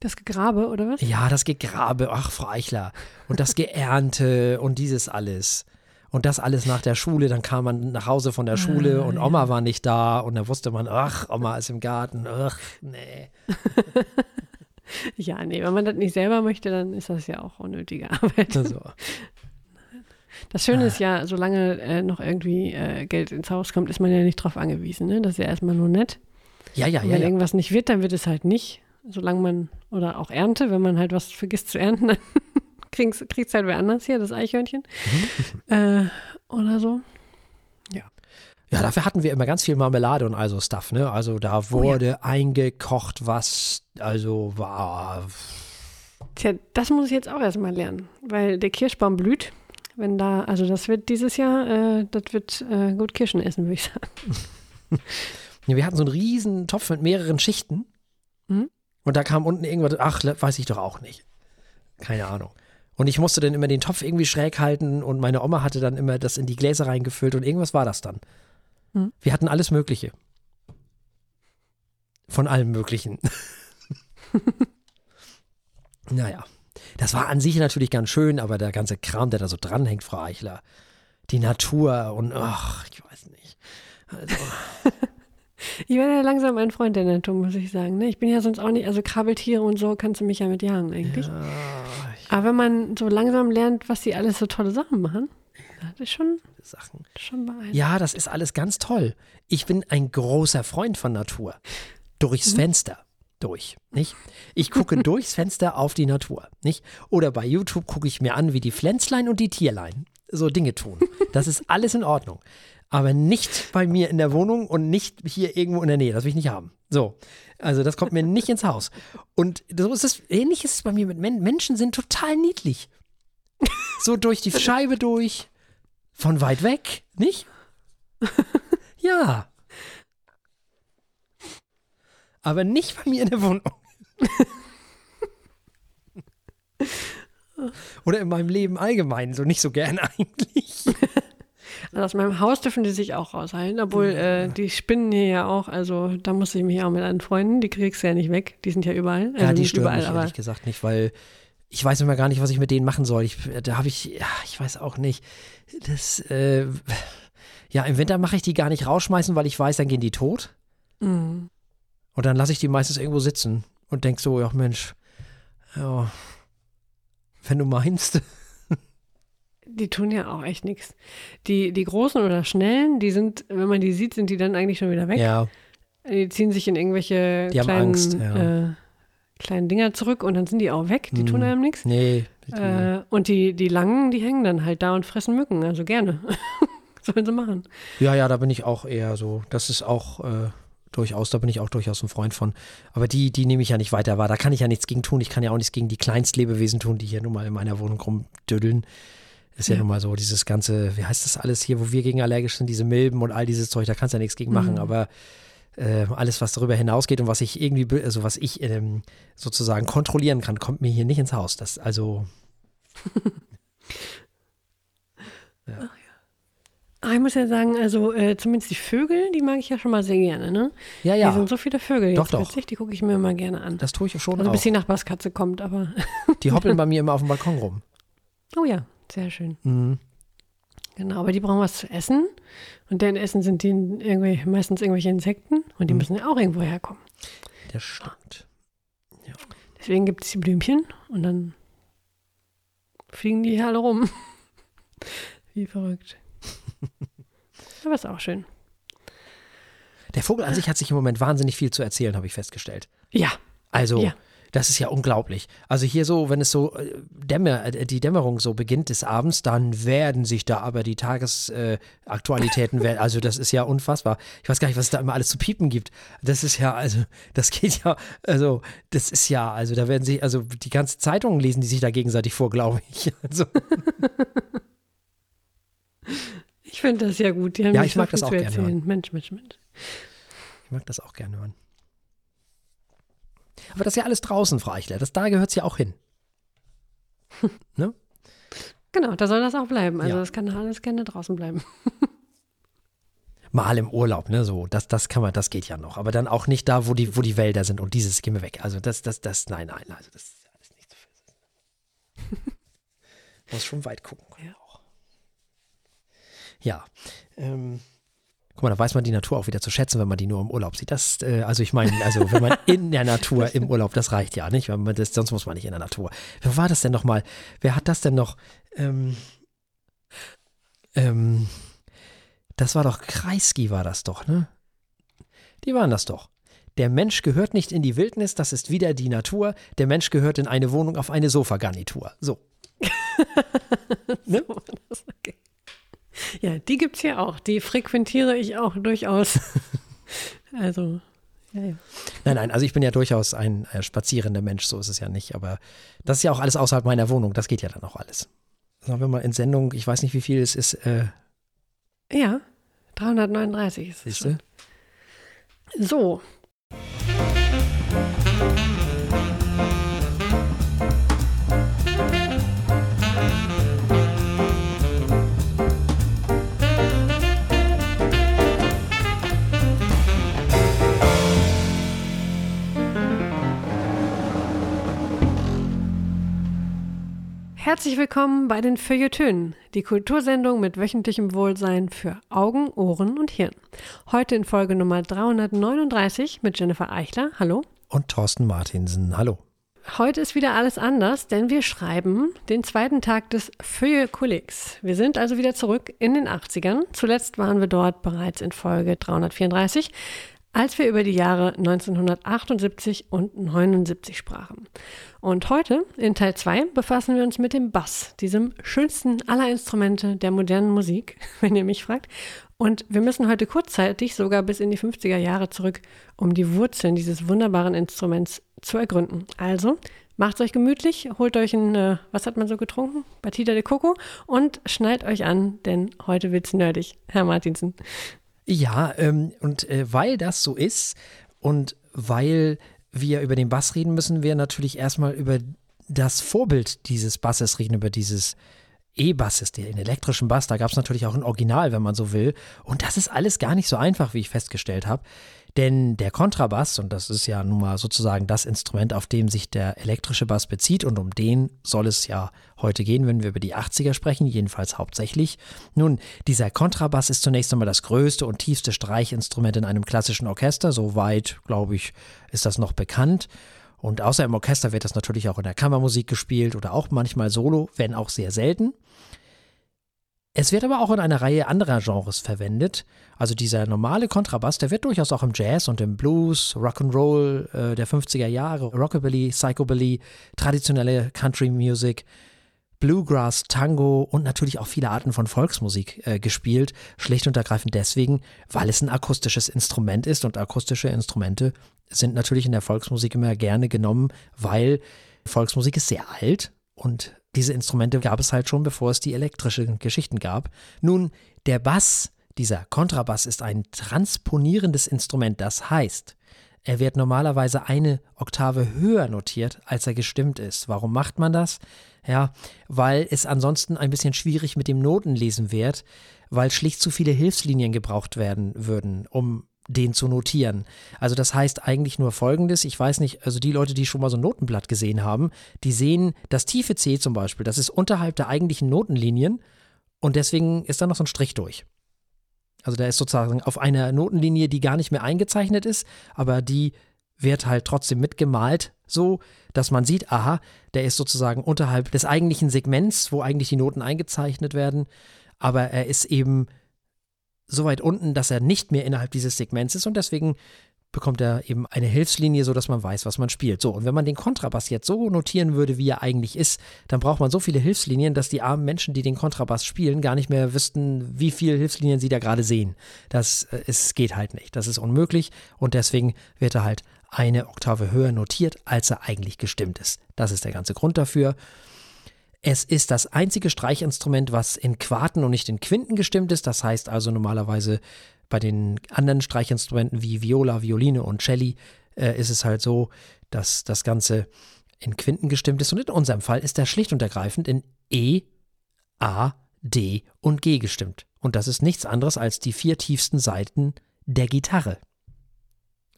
Das Gegrabe, oder was? Ja, das Gegrabe, ach, Frau Eichler. Und das Geernte (laughs) und dieses alles. Und das alles nach der Schule, dann kam man nach Hause von der Schule Ah, und ja. Oma war nicht da und da wusste man, ach, Oma ist im Garten, ach, nee. (laughs) Ja, nee, wenn man das nicht selber möchte, dann ist das ja auch unnötige Arbeit. So. Das Schöne ist ja, solange äh, noch irgendwie äh, Geld ins Haus kommt, ist man ja nicht drauf angewiesen. Ne? Das ist ja erstmal nur nett. Ja, ja, Und ja, wenn ja. irgendwas nicht wird, dann wird es halt nicht. Solange man, oder auch Ernte, wenn man halt was vergisst zu ernten, (laughs) dann kriegt es halt wer anders hier, das Eichhörnchen. Mhm. Äh, oder so. Ja, dafür hatten wir immer ganz viel Marmelade und also Stuff, ne? Also da Oh wurde eingekocht, was also war. Tja, das muss ich jetzt auch erstmal lernen, weil der Kirschbaum blüht. Wenn da, also das wird dieses Jahr, äh, das wird äh, gut Kirschen essen, würde ich sagen. (laughs) Ja, wir hatten so einen riesen Topf mit mehreren Schichten. Mhm. Und da kam unten irgendwas, ach, weiß ich doch auch nicht. Keine Ahnung. Und ich musste dann immer den Topf irgendwie schräg halten und meine Oma hatte dann immer das in die Gläser reingefüllt und irgendwas war das dann. Mhm. Wir hatten alles Mögliche. Von allem Möglichen. (laughs) naja. Das war an sich natürlich ganz schön, aber der ganze Kram, der da so dranhängt, Frau Eichler. Die Natur und ach, ich weiß nicht. Also, (laughs) Ich werde ja langsam ein Freund der Natur, muss ich sagen. Ne? Ich bin ja sonst auch nicht, also Krabbeltiere und so kannst du mich ja mit jagen eigentlich. ja, Aber wenn man so langsam lernt, was die alles so tolle Sachen machen, das ist schon, Sachen. schon beeindruckend. Ja, das ist alles ganz toll. Ich bin ein großer Freund von Natur. Durchs Fenster. Durch, nicht? Ich gucke (laughs) durchs Fenster auf die Natur, nicht? Oder bei YouTube gucke ich mir an, wie die Pflänzlein und die Tierlein so Dinge tun. (laughs) Das ist alles in Ordnung. Aber nicht bei mir in der Wohnung und nicht hier irgendwo in der Nähe. Das will ich nicht haben. So. Also, das kommt mir nicht ins Haus. Und so ist es, ähnlich ist es bei mir mit Men Menschen sind total niedlich. So durch die (laughs) Scheibe durch, von weit weg, nicht? (laughs) Ja. Aber nicht bei mir in der Wohnung. (laughs) Oder in meinem Leben allgemein, so nicht so gern (laughs) eigentlich. Also aus meinem Haus dürfen die sich auch raushalten, obwohl äh, die spinnen hier ja auch, also da muss ich mich auch mit anfreunden, die kriegst du ja nicht weg, die sind ja überall. Also ja, die stören überall, mich ehrlich gesagt nicht, weil ich weiß immer gar nicht, was ich mit denen machen soll. Ich, da habe ich, ja, ich weiß auch nicht. Das, äh, ja, im Winter mache ich die gar nicht rausschmeißen, weil ich weiß, dann gehen die tot. Mm. Und dann lasse ich die meistens irgendwo sitzen und denk so, ja Mensch, ja, wenn du meinst. (laughs) Die tun ja auch echt nichts. Die, die großen oder schnellen, die sind, wenn man die sieht, sind die dann eigentlich schon wieder weg. Ja, Die ziehen sich in irgendwelche Die haben kleinen, Angst, ja. äh, kleinen Dinger zurück und dann sind die auch weg, die tun Mhm. einem nichts. nee. die- Äh, und die, die langen, die hängen dann halt da und fressen Mücken, also gerne. (laughs) Sollen sie machen. Ja, ja, da bin ich auch eher so. Das ist auch äh, durchaus, da bin ich auch durchaus ein Freund von. Aber die, die nehme ich ja nicht weiter wahr. Da kann ich ja nichts gegen tun. Ich kann ja auch nichts gegen die Kleinstlebewesen tun, die hier nun mal in meiner Wohnung rumdüddeln. Ist ja, Ja. nun mal so, dieses ganze, wie heißt das alles hier, wo wir gegen allergisch sind, diese Milben und all dieses Zeug, da kannst du ja nichts gegen machen. Mhm. Aber äh, alles, was darüber hinausgeht und was ich irgendwie, also was ich ähm, sozusagen kontrollieren kann, kommt mir hier nicht ins Haus. Das also, (laughs) Ah, ich muss ja sagen, also äh, zumindest die Vögel, die mag ich ja schon mal sehr gerne, ne? ja, Hier ja, sind so viele Vögel Doch, jetzt doch. witzig, die gucke ich mir immer gerne an. das tue ich schon Also auch. bis die Nachbarskatze kommt, aber Die hoppeln bei (laughs) mir immer auf dem Balkon rum. oh ja, sehr schön. Mhm. Genau, aber die brauchen was zu essen und deren Essen sind die irgendwie, meistens irgendwelche Insekten und die Mhm. müssen ja auch irgendwo herkommen. Das stimmt. Deswegen gibt es die Blümchen und dann fliegen die hier alle rum. (laughs) Wie verrückt. (laughs) Aber ist auch schön. Der Vogel an sich hat sich im Moment wahnsinnig viel zu erzählen, habe ich festgestellt. Ja, Also, Ja. Das ist ja unglaublich. Also hier so, wenn es so äh, Dämmer, äh, die Dämmerung so beginnt des Abends, dann werden sich da aber die Tagesaktualitäten, äh, also das ist ja unfassbar. Ich weiß gar nicht, was es da immer alles zu piepen gibt. Das ist ja, also, das geht ja, also, das ist ja, also da werden sich, also die ganze Zeitungen lesen die sich da gegenseitig vor, glaube ich. (laughs) Also. Ich finde das ja gut. Ja, ich mag das auch gerne hören. Mensch, Mensch, Mensch. Ich mag das auch gerne hören. Aber das ist ja alles draußen, Frau Eichler. Das, da gehört es ja auch hin. (laughs) ne? Genau, da soll das auch bleiben. Also ja. das kann alles gerne draußen bleiben. (laughs) Mal im Urlaub, ne? So, das, das kann man, das geht ja noch. Aber dann auch nicht da, wo die, wo die Wälder sind und dieses gehen wir weg. Also das, das, das, nein, nein, also das ist alles nicht zu (laughs) viel. Muss schon weit gucken. Ja. Ja. Ähm, Guck mal, da weiß man die Natur auch wieder zu schätzen, wenn man die nur im Urlaub sieht. Das, äh, also ich meine, also wenn man (laughs) in der Natur im Urlaub, das reicht ja nicht, weil man das, sonst muss man nicht in der Natur. Wer war das denn nochmal? Wer hat das denn noch? Ähm, ähm, das war doch Kreisky, war das doch, ne? Die waren das doch. Der Mensch gehört nicht in die Wildnis, das ist wieder die Natur. Der Mensch gehört in eine Wohnung auf eine Sofagarnitur. So. (laughs) ne? so okay. Ja, die gibt es ja auch. Die frequentiere ich auch durchaus. (laughs) also, ja, ja. Nein, nein, also ich bin ja durchaus ein äh, spazierender Mensch, so ist es ja nicht. Aber das ist ja auch alles außerhalb meiner Wohnung. Das geht ja dann auch alles. Sagen wir mal in Sendung, ich weiß nicht, wie viel es ist. Äh, ja, 339 ist es. Siehste? So. Herzlich willkommen bei den Feuilletönen, die Kultursendung mit wöchentlichem Wohlsein für Augen, Ohren und Hirn. Heute in Folge Nummer 339 mit Jennifer Eichler. Hallo. Und Thorsten Martinsen. Hallo. Heute ist wieder alles anders, denn wir schreiben den zweiten Tag des Feuille Collegs. Wir sind also wieder zurück in den 80ern. Zuletzt waren wir dort bereits in Folge 334 als wir über die Jahre 1978 und 79 sprachen. Und heute, in Teil 2, befassen wir uns mit dem Bass, diesem schönsten aller Instrumente der modernen Musik, (laughs) wenn ihr mich fragt. Und wir müssen heute kurzzeitig sogar bis in die 50er Jahre zurück, um die Wurzeln dieses wunderbaren Instruments zu ergründen. Also, macht euch gemütlich, holt euch ein, äh, was hat man so getrunken? Batida de Coco und schnallt euch an, denn heute wird's nerdig. Herr Martinsen. Ja, ähm, und äh, weil das so ist und weil wir über den Bass reden, müssen wir natürlich erstmal über das Vorbild dieses Basses reden, über dieses E-Basses, den elektrischen Bass. Da gab es natürlich auch ein Original, wenn man so will. Und das ist alles gar nicht so einfach, wie ich festgestellt habe. Denn der Kontrabass, und das ist ja nun mal sozusagen das Instrument, auf dem sich der elektrische Bass bezieht, und um den soll es ja heute gehen, wenn wir über die 80er sprechen, jedenfalls hauptsächlich. Nun, dieser Kontrabass ist zunächst einmal das größte und tiefste Streichinstrument in einem klassischen Orchester. Soweit, glaube ich, ist das noch bekannt. Und außer im Orchester wird das natürlich auch in der Kammermusik gespielt oder auch manchmal solo, wenn auch sehr selten. Es wird aber auch in einer Reihe anderer Genres verwendet. Also dieser normale Kontrabass, der wird durchaus auch im Jazz und im Blues, Rock'n'Roll äh, der 50er Jahre, Rockabilly, Psychobilly, traditionelle Country Music, Bluegrass, Tango und natürlich auch viele Arten von Volksmusik äh, gespielt. Schlicht und ergreifend deswegen, weil es ein akustisches Instrument ist und akustische Instrumente sind natürlich in der Volksmusik immer gerne genommen, weil Volksmusik ist sehr alt und diese Instrumente gab es halt schon, bevor es die elektrischen Geschichten gab. Nun, der Bass, dieser Kontrabass ist ein transponierendes Instrument. Das heißt, er wird normalerweise eine Oktave höher notiert, als er gestimmt ist. Warum macht man das? Ja, weil es ansonsten ein bisschen schwierig mit dem Notenlesen wird, weil schlicht zu viele Hilfslinien gebraucht werden würden, um den zu notieren. Also das heißt eigentlich nur Folgendes, ich weiß nicht, also die Leute, die schon mal so ein Notenblatt gesehen haben, die sehen das tiefe C zum Beispiel, das ist unterhalb der eigentlichen Notenlinien und deswegen ist da noch so ein Strich durch. Also da ist sozusagen auf einer Notenlinie, die gar nicht mehr eingezeichnet ist, aber die wird halt trotzdem mitgemalt, so dass man sieht, aha, der ist sozusagen unterhalb des eigentlichen Segments, wo eigentlich die Noten eingezeichnet werden, aber er ist eben so weit unten, dass er nicht mehr innerhalb dieses Segments ist und deswegen bekommt er eben eine Hilfslinie, sodass man weiß, was man spielt. So, und wenn man den Kontrabass jetzt so notieren würde, wie er eigentlich ist, dann braucht man so viele Hilfslinien, dass die armen Menschen, die den Kontrabass spielen, gar nicht mehr wüssten, wie viele Hilfslinien sie da gerade sehen. Das äh, es geht halt nicht. Das ist unmöglich und deswegen wird er halt eine Oktave höher notiert, als er eigentlich gestimmt ist. Das ist der ganze Grund dafür. Es ist das einzige Streichinstrument, was in Quarten und nicht in Quinten gestimmt ist. Das heißt also normalerweise bei den anderen Streichinstrumenten wie Viola, Violine und Celli äh, ist es halt so, dass das Ganze in Quinten gestimmt ist. Und in unserem Fall ist er schlicht und ergreifend in E, A, D und G gestimmt. Und das ist nichts anderes als die vier tiefsten Seiten der Gitarre.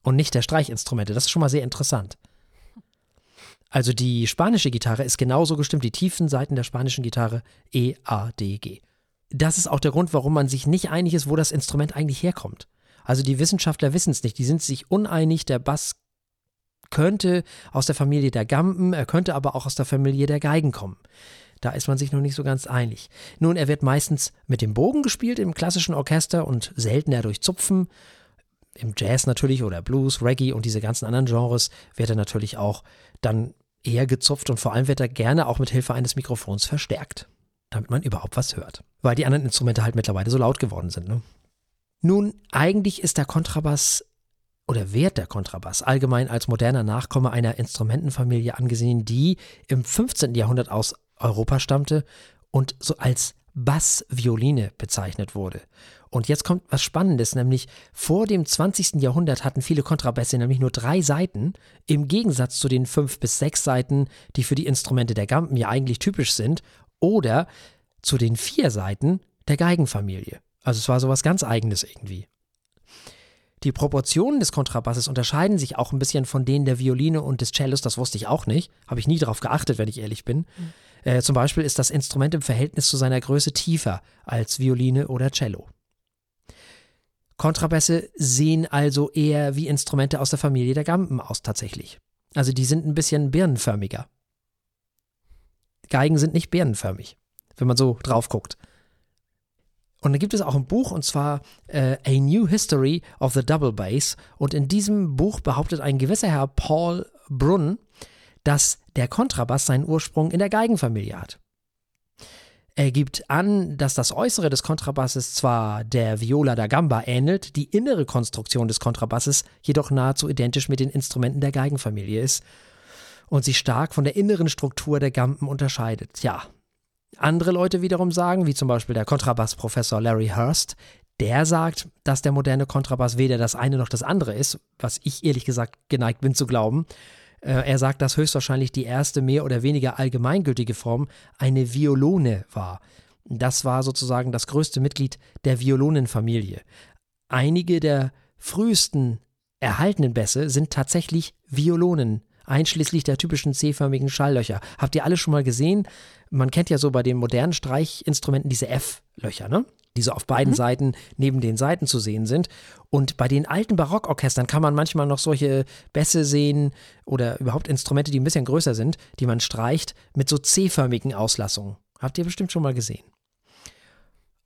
Und nicht der Streichinstrumente. Das ist schon mal sehr interessant. Also die spanische Gitarre ist genauso gestimmt, die tiefen Seiten der spanischen Gitarre E, A, D, G. Das ist auch der Grund, warum man sich nicht einig ist, wo das Instrument eigentlich herkommt. Also die Wissenschaftler wissen es nicht, die sind sich uneinig, der Bass könnte aus der Familie der Gamben, er könnte aber auch aus der Familie der Geigen kommen. Da ist man sich noch nicht so ganz einig. Nun, er wird meistens mit dem Bogen gespielt im klassischen Orchester und seltener durch Zupfen. Im Jazz natürlich oder Blues, Reggae und diese ganzen anderen Genres wird er natürlich auch dann eher gezupft und vor allem wird er gerne auch mit Hilfe eines Mikrofons verstärkt, damit man überhaupt was hört. Weil die anderen Instrumente halt mittlerweile so laut geworden sind. Ne? Nun, eigentlich ist der Kontrabass oder wird der Kontrabass allgemein als moderner Nachkomme einer Instrumentenfamilie angesehen, die im 15. Jahrhundert aus Europa stammte und so als Bassvioline bezeichnet wurde. Und jetzt kommt was Spannendes, nämlich vor dem 20. Jahrhundert hatten viele Kontrabässe nämlich nur drei Seiten, im Gegensatz zu den fünf bis sechs Seiten, die für die Instrumente der Gampen ja eigentlich typisch sind, oder zu den vier Seiten der Geigenfamilie. Also es war sowas ganz Eigenes irgendwie. Die Proportionen des Kontrabasses unterscheiden sich auch ein bisschen von denen der Violine und des Cellos, das wusste ich auch nicht. Habe ich nie darauf geachtet, wenn ich ehrlich bin. Mhm. Äh, zum Beispiel ist das Instrument im Verhältnis zu seiner Größe tiefer als Violine oder Cello. Kontrabässe sehen also eher wie Instrumente aus der Familie der Gamben aus tatsächlich. Also die sind ein bisschen birnenförmiger. Geigen sind nicht birnenförmig, wenn man so drauf guckt. Und dann gibt es auch ein Buch, und zwar äh, A New History of the Double Bass. Und in diesem Buch behauptet ein gewisser Herr Paul Brunn, dass der Kontrabass seinen Ursprung in der Geigenfamilie hat. Er gibt an, dass das Äußere des Kontrabasses zwar der Viola da Gamba ähnelt, die innere Konstruktion des Kontrabasses jedoch nahezu identisch mit den Instrumenten der Geigenfamilie ist und sich stark von der inneren Struktur der Gampen unterscheidet. Ja. Andere Leute wiederum sagen, wie zum Beispiel der Kontrabassprofessor Larry Hurst, der sagt, dass der moderne Kontrabass weder das eine noch das andere ist, was ich ehrlich gesagt geneigt bin zu glauben. Äh, er sagt, dass höchstwahrscheinlich die erste mehr oder weniger allgemeingültige Form eine Violone war. Das war sozusagen das größte Mitglied der Violonenfamilie. Einige der frühesten erhaltenen Bässe sind tatsächlich Violonen, einschließlich der typischen C-förmigen Schalllöcher. Habt ihr alle schon mal gesehen? Man kennt ja so bei den modernen Streichinstrumenten diese F-Löcher, ne? Die so auf beiden mhm. Seiten neben den Seiten zu sehen sind. Und bei den alten Barockorchestern kann man manchmal noch solche Bässe sehen oder überhaupt Instrumente, die ein bisschen größer sind, die man streicht mit so C-förmigen Auslassungen. Habt ihr bestimmt schon mal gesehen.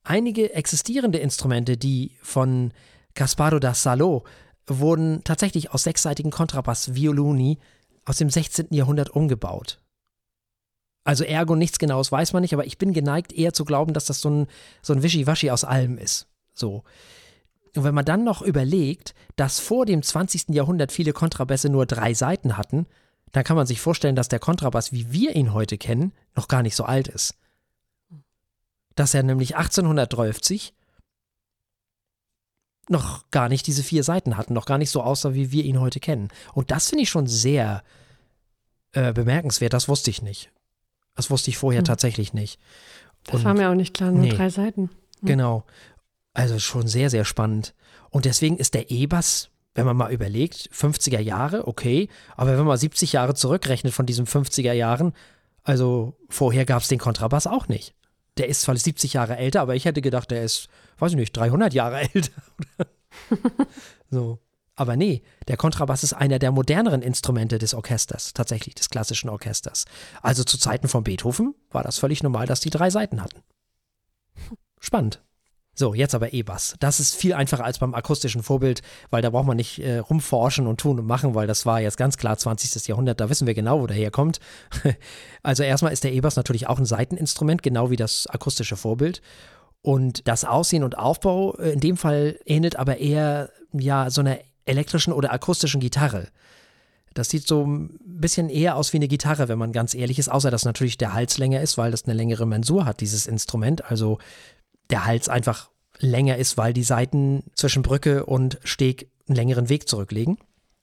Einige existierende Instrumente, die von Gasparo da Salo wurden tatsächlich aus sechsseitigen Kontrabass-Violoni aus dem 16. Jahrhundert umgebaut. Also ergo nichts Genaues weiß man nicht, aber ich bin geneigt eher zu glauben, dass das so ein, so ein Wischiwaschi aus allem ist. So. Und wenn man dann noch überlegt, dass vor dem 20. Jahrhundert viele Kontrabässe nur drei Seiten hatten, dann kann man sich vorstellen, dass der Kontrabass, wie wir ihn heute kennen, noch gar nicht so alt ist. Dass er nämlich 1830 noch gar nicht diese vier Seiten hatten, noch gar nicht so aussah, wie wir ihn heute kennen. Und das finde ich schon sehr äh, bemerkenswert, das wusste ich nicht. Das wusste ich vorher hm. tatsächlich nicht. Das Und, war mir auch nicht klar, nur nee, drei Seiten. Hm. Genau. Also schon sehr, sehr spannend. Und deswegen ist der E-Bass, wenn man mal überlegt, 50er Jahre, okay, aber wenn man mal 70 Jahre zurückrechnet von diesen 50er Jahren, also vorher gab es den Kontrabass auch nicht. Der ist zwar 70 Jahre älter, aber ich hätte gedacht, der ist, weiß ich nicht, 300 Jahre (laughs) älter. so. Aber nee, der Kontrabass ist einer der moderneren Instrumente des Orchesters, tatsächlich des klassischen Orchesters. Also zu Zeiten von Beethoven war das völlig normal, dass die drei Seiten hatten. Spannend. So, jetzt aber E-Bass. Das ist viel einfacher als beim akustischen Vorbild, weil da braucht man nicht äh, rumforschen und tun und machen, weil das war jetzt ganz klar 20. Jahrhundert, da wissen wir genau, wo der herkommt. (laughs) also erstmal ist der E-Bass natürlich auch ein Seiteninstrument, genau wie das akustische Vorbild. Und das Aussehen und Aufbau äh, in dem Fall ähnelt aber eher ja so einer elektrischen oder akustischen Gitarre. Das sieht so ein bisschen eher aus wie eine Gitarre, wenn man ganz ehrlich ist, außer dass natürlich der Hals länger ist, weil das eine längere Mensur hat, dieses Instrument. Also der Hals einfach länger ist, weil die Seiten zwischen Brücke und Steg einen längeren Weg zurücklegen.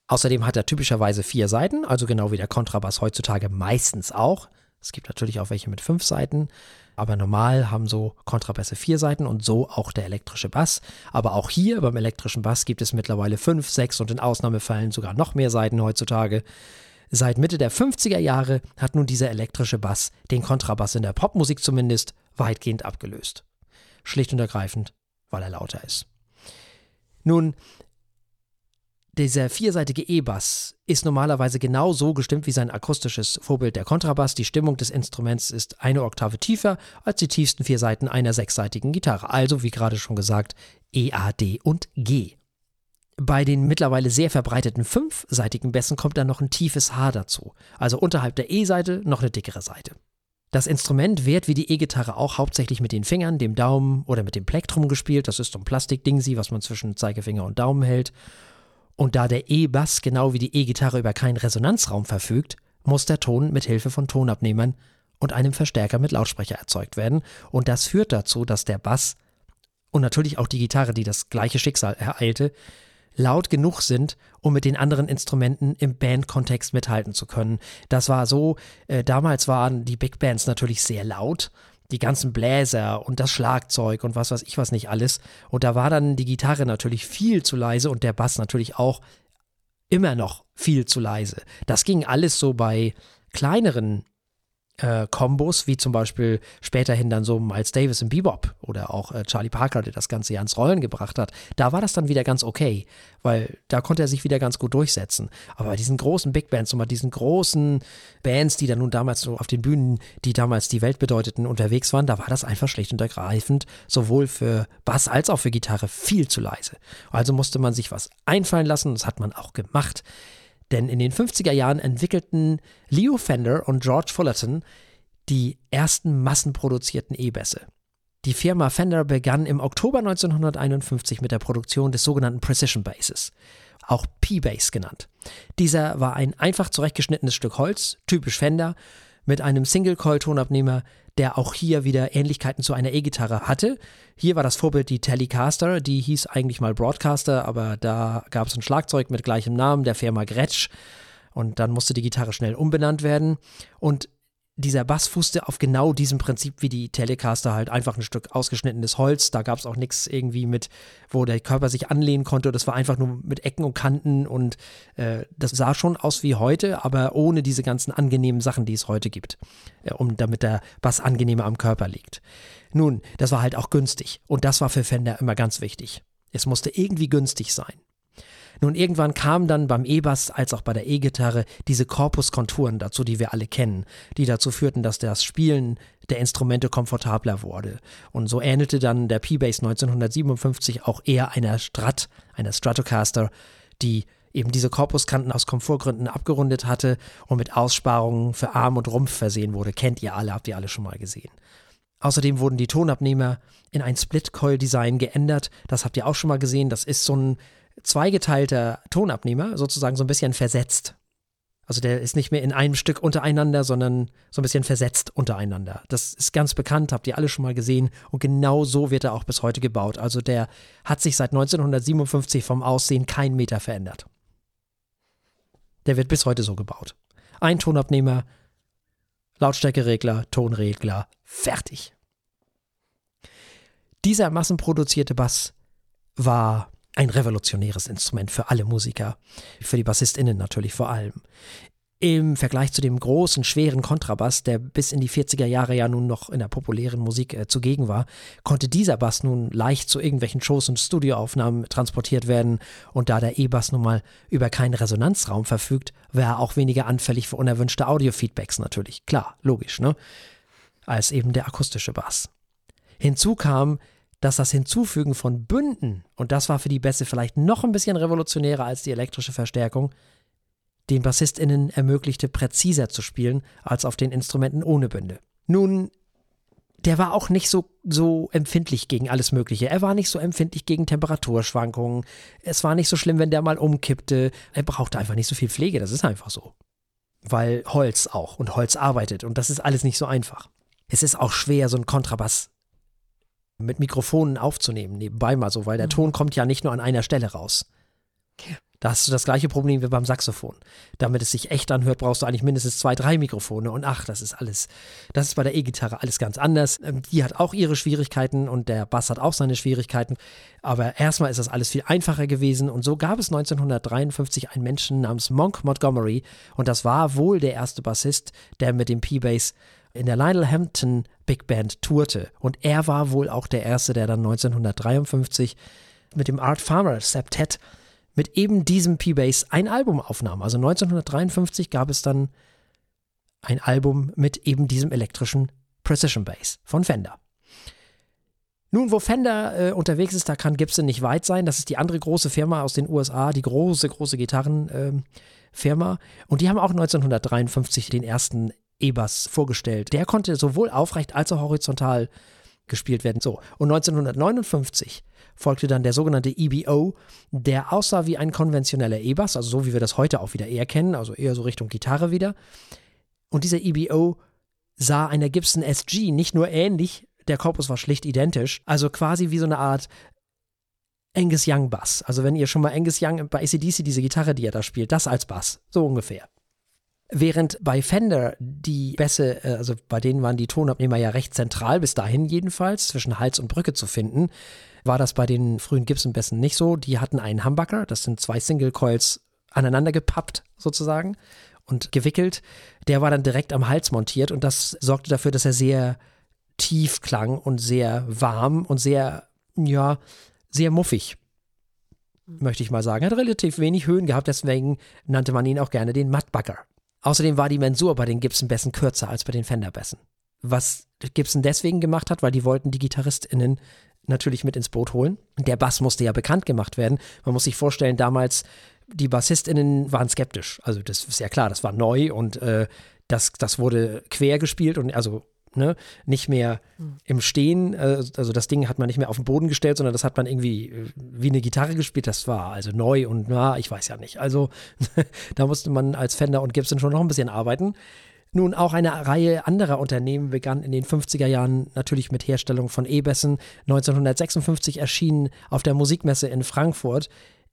Außerdem hat er typischerweise vier Seiten, also genau wie der Kontrabass heutzutage meistens auch. Es gibt natürlich auch welche mit fünf Seiten, aber normal haben so Kontrabässe vier Seiten und so auch der elektrische Bass. Aber auch hier beim elektrischen Bass gibt es mittlerweile fünf, sechs und in Ausnahmefällen sogar noch mehr Seiten heutzutage. Seit Mitte der 50er Jahre hat nun dieser elektrische Bass den Kontrabass in der Popmusik zumindest weitgehend abgelöst. Schlicht und ergreifend, weil er lauter ist. Nun, dieser vierseitige E-Bass ist normalerweise genau so gestimmt wie sein akustisches Vorbild der Kontrabass. Die Stimmung des Instruments ist eine Oktave tiefer als die tiefsten vier Seiten einer sechsseitigen Gitarre. Also, wie gerade schon gesagt, E, A, D und G. Bei den mittlerweile sehr verbreiteten fünfseitigen Bässen kommt dann noch ein tiefes H dazu. Also unterhalb der E-Seite noch eine dickere Seite. Das Instrument wird wie die E-Gitarre auch hauptsächlich mit den Fingern, dem Daumen oder mit dem Plektrum gespielt. Das ist so ein Plastikdingsi, was man zwischen Zeigefinger und Daumen hält. Und da der E-Bass genau wie die E-Gitarre über keinen Resonanzraum verfügt, muss der Ton mit Hilfe von Tonabnehmern und einem Verstärker mit Lautsprecher erzeugt werden. Und das führt dazu, dass der Bass und natürlich auch die Gitarre, die das gleiche Schicksal ereilte, laut genug sind, um mit den anderen Instrumenten im Bandkontext mithalten zu können. Das war so, äh, damals waren die Big Bands natürlich sehr laut, die ganzen Bläser und das Schlagzeug und was weiß ich was nicht alles. Und da war dann die Gitarre natürlich viel zu leise und der Bass natürlich auch immer noch viel zu leise. Das ging alles so bei kleineren äh, Kombos, wie zum Beispiel späterhin dann so Miles Davis im Bebop oder auch äh, Charlie Parker, der das Ganze ja ans Rollen gebracht hat, da war das dann wieder ganz okay, weil da konnte er sich wieder ganz gut durchsetzen. Aber bei diesen großen Big Bands und bei diesen großen Bands, die dann nun damals so auf den Bühnen, die damals die Welt bedeuteten, unterwegs waren, da war das einfach schlicht und ergreifend sowohl für Bass als auch für Gitarre viel zu leise. Also musste man sich was einfallen lassen, das hat man auch gemacht. Denn in den 50er Jahren entwickelten Leo Fender und George Fullerton die ersten massenproduzierten E-Bässe. Die Firma Fender begann im Oktober 1951 mit der Produktion des sogenannten Precision Basses, auch P-Bass genannt. Dieser war ein einfach zurechtgeschnittenes Stück Holz, typisch Fender, mit einem Single-Coil-Tonabnehmer, der auch hier wieder Ähnlichkeiten zu einer E-Gitarre hatte. Hier war das Vorbild die Telecaster, die hieß eigentlich mal Broadcaster, aber da gab es ein Schlagzeug mit gleichem Namen, der Firma Gretsch. Und dann musste die Gitarre schnell umbenannt werden. Und dieser Bass fußte auf genau diesem Prinzip wie die Telecaster halt einfach ein Stück ausgeschnittenes Holz. Da gab es auch nichts irgendwie mit, wo der Körper sich anlehnen konnte. Das war einfach nur mit Ecken und Kanten und äh, das sah schon aus wie heute, aber ohne diese ganzen angenehmen Sachen, die es heute gibt, äh, um damit der Bass angenehmer am Körper liegt. Nun, das war halt auch günstig und das war für Fender immer ganz wichtig. Es musste irgendwie günstig sein. Nun, irgendwann kamen dann beim E-Bass als auch bei der E-Gitarre diese Korpuskonturen dazu, die wir alle kennen, die dazu führten, dass das Spielen der Instrumente komfortabler wurde. Und so ähnelte dann der P-Bass 1957 auch eher einer Strat, einer Stratocaster, die eben diese Korpuskanten aus Komfortgründen abgerundet hatte und mit Aussparungen für Arm und Rumpf versehen wurde. Kennt ihr alle, habt ihr alle schon mal gesehen. Außerdem wurden die Tonabnehmer in ein Split-Coil-Design geändert. Das habt ihr auch schon mal gesehen. Das ist so ein zweigeteilter Tonabnehmer sozusagen so ein bisschen versetzt. Also der ist nicht mehr in einem Stück untereinander, sondern so ein bisschen versetzt untereinander. Das ist ganz bekannt, habt ihr alle schon mal gesehen. Und genau so wird er auch bis heute gebaut. Also der hat sich seit 1957 vom Aussehen kein Meter verändert. Der wird bis heute so gebaut. Ein Tonabnehmer, Lautstärkeregler, Tonregler, fertig. Dieser massenproduzierte Bass war ein revolutionäres Instrument für alle Musiker, für die BassistInnen natürlich vor allem. Im Vergleich zu dem großen, schweren Kontrabass, der bis in die 40er Jahre ja nun noch in der populären Musik äh, zugegen war, konnte dieser Bass nun leicht zu irgendwelchen Shows und Studioaufnahmen transportiert werden. Und da der E-Bass nun mal über keinen Resonanzraum verfügt, war er auch weniger anfällig für unerwünschte Audio-Feedbacks natürlich. Klar, logisch, ne? Als eben der akustische Bass. Hinzu kam, dass das Hinzufügen von Bünden, und das war für die Bässe vielleicht noch ein bisschen revolutionärer als die elektrische Verstärkung, den BassistInnen ermöglichte, präziser zu spielen als auf den Instrumenten ohne Bünde. Nun, der war auch nicht so, so empfindlich gegen alles Mögliche. Er war nicht so empfindlich gegen Temperaturschwankungen. Es war nicht so schlimm, wenn der mal umkippte. Er brauchte einfach nicht so viel Pflege, das ist einfach so. Weil Holz auch und Holz arbeitet und das ist alles nicht so einfach. Es ist auch schwer, so einen Kontrabass mit Mikrofonen aufzunehmen, nebenbei mal so, weil der mhm. Ton kommt ja nicht nur an einer Stelle raus. Da hast du das gleiche Problem wie beim Saxophon. Damit es sich echt anhört, brauchst du eigentlich mindestens zwei, drei Mikrofone. Und ach, das ist alles, das ist bei der E-Gitarre alles ganz anders. Ähm, die hat auch ihre Schwierigkeiten und der Bass hat auch seine Schwierigkeiten. Aber erstmal ist das alles viel einfacher gewesen. Und so gab es 1953 einen Menschen namens Monk Montgomery. Und das war wohl der erste Bassist, der mit dem P-Bass in der Lionel Hampton Big Band tourte. Und er war wohl auch der erste, der dann 1953 mit dem Art Farmer Septet mit eben diesem P-Bass ein Album aufnahm. Also 1953 gab es dann ein Album mit eben diesem elektrischen Precision Bass von Fender. Nun, wo Fender äh, unterwegs ist, da kann Gibson nicht weit sein. Das ist die andere große Firma aus den USA, die große, große Gitarrenfirma. Äh, und die haben auch 1953 den ersten E-Bass vorgestellt. Der konnte sowohl aufrecht als auch horizontal gespielt werden. So, und 1959 folgte dann der sogenannte EBO, der aussah wie ein konventioneller E-Bass, also so wie wir das heute auch wieder eher kennen, also eher so Richtung Gitarre wieder. Und dieser EBO sah einer Gibson SG nicht nur ähnlich, der Korpus war schlicht identisch, also quasi wie so eine Art Angus Young Bass. Also wenn ihr schon mal Angus Young bei ACDC diese Gitarre, die er da spielt, das als Bass, so ungefähr. Während bei Fender die Bässe, äh, also bei denen waren die Tonabnehmer ja recht zentral, bis dahin jedenfalls, zwischen Hals und Brücke zu finden, war das bei den frühen Gibson-Bässen nicht so. Die hatten einen Humbucker, das sind zwei Single-Coils aneinander gepappt sozusagen und gewickelt. Der war dann direkt am Hals montiert und das sorgte dafür, dass er sehr tief klang und sehr warm und sehr, ja, sehr muffig möchte ich mal sagen. Er hat relativ wenig Höhen gehabt, deswegen nannte man ihn auch gerne den Mudbugger. Außerdem war die Mensur bei den Gibson-Bässen kürzer als bei den Fender-Bässen. Was Gibson deswegen gemacht hat, weil die wollten die GitarristInnen natürlich mit ins Boot holen. Der Bass musste ja bekannt gemacht werden. Man muss sich vorstellen, damals, die BassistInnen waren skeptisch. Also, das ist ja klar, das war neu und äh, das, das wurde quer gespielt und also ne, nicht mehr hm. im Stehen, äh, also das Ding hat man nicht mehr auf den Boden gestellt, sondern das hat man irgendwie äh, wie eine Gitarre gespielt. Das war also neu und na, ich weiß ja nicht. Also (laughs) da musste man als Fender und Gibson schon noch ein bisschen arbeiten. Nun, auch eine Reihe anderer Unternehmen begann in den 50er Jahren natürlich mit Herstellung von E-Bässen. 1956 erschien auf der Musikmesse in Frankfurt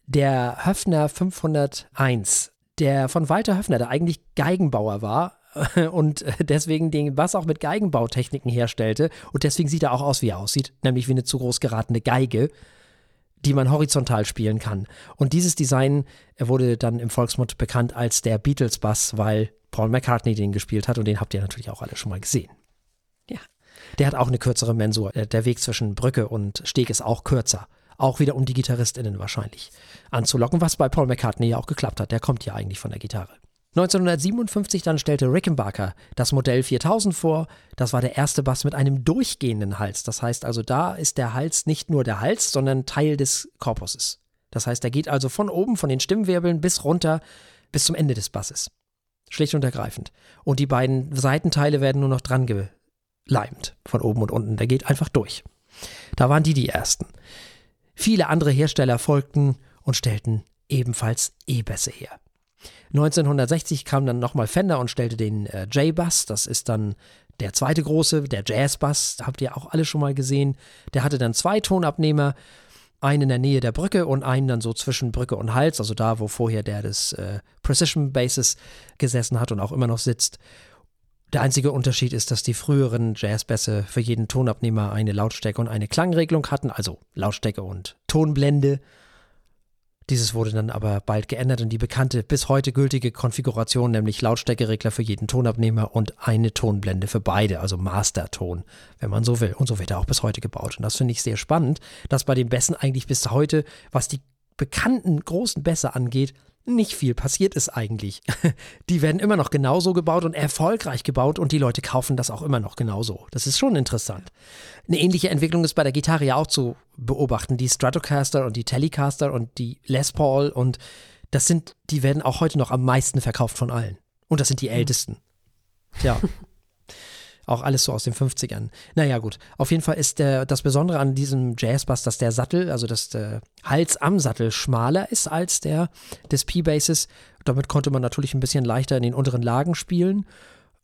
der Höfner 501, der von Walter Höfner, der eigentlich Geigenbauer war, (laughs) und deswegen den Bass auch mit Geigenbautechniken herstellte. Und deswegen sieht er auch aus, wie er aussieht, nämlich wie eine zu groß geratene Geige, die man horizontal spielen kann. Und dieses Design wurde dann im Volksmund bekannt als der Beatles-Bass, weil Paul McCartney den gespielt hat und den habt ihr natürlich auch alle schon mal gesehen. Ja. Der hat auch eine kürzere Mensur. Der Weg zwischen Brücke und Steg ist auch kürzer. Auch wieder um die GitarristInnen wahrscheinlich anzulocken, was bei Paul McCartney ja auch geklappt hat. Der kommt ja eigentlich von der Gitarre. 1957 dann stellte Rickenbacker das Modell 4000 vor. Das war der erste Bass mit einem durchgehenden Hals. Das heißt also, da ist der Hals nicht nur der Hals, sondern Teil des Korpuses. Das heißt, er geht also von oben, von den Stimmwirbeln bis runter, bis zum Ende des Basses. Schlicht und ergreifend. Und die beiden Seitenteile werden nur noch dran geleimt, von oben und unten. Der geht einfach durch. Da waren die die ersten. Viele andere Hersteller folgten und stellten ebenfalls E-Bässe her. 1960 kam dann nochmal Fender und stellte den äh, J-Bass. Das ist dann der zweite große, der Jazz-Bass. Habt ihr auch alle schon mal gesehen. Der hatte dann zwei Tonabnehmer. Einen in der Nähe der Brücke und einen dann so zwischen Brücke und Hals, also da, wo vorher der des äh, Precision Basses gesessen hat und auch immer noch sitzt. Der einzige Unterschied ist, dass die früheren Jazzbässe für jeden Tonabnehmer eine Lautstärke und eine Klangregelung hatten, also Lautstärke und Tonblende. Dieses wurde dann aber bald geändert und die bekannte bis heute gültige Konfiguration, nämlich Lautstärkeregler für jeden Tonabnehmer und eine Tonblende für beide, also Masterton, wenn man so will. Und so wird er auch bis heute gebaut. Und das finde ich sehr spannend, dass bei den Bässen eigentlich bis heute, was die bekannten großen Bässe angeht, nicht viel passiert ist eigentlich. (laughs) Die werden immer noch genauso gebaut und erfolgreich gebaut und die Leute kaufen das auch immer noch genauso. Das ist schon interessant. Eine ähnliche Entwicklung ist bei der Gitarre ja auch zu beobachten. Die Stratocaster und die Telecaster und die Les Paul und das sind, die werden auch heute noch am meisten verkauft von allen. Und das sind die hm. ältesten. Ja. (laughs) Auch alles so aus den 50ern. Naja, gut. Auf jeden Fall ist der, das Besondere an diesem Jazzbass, dass der Sattel, also dass der Hals am Sattel schmaler ist als der des P-Basses. Damit konnte man natürlich ein bisschen leichter in den unteren Lagen spielen.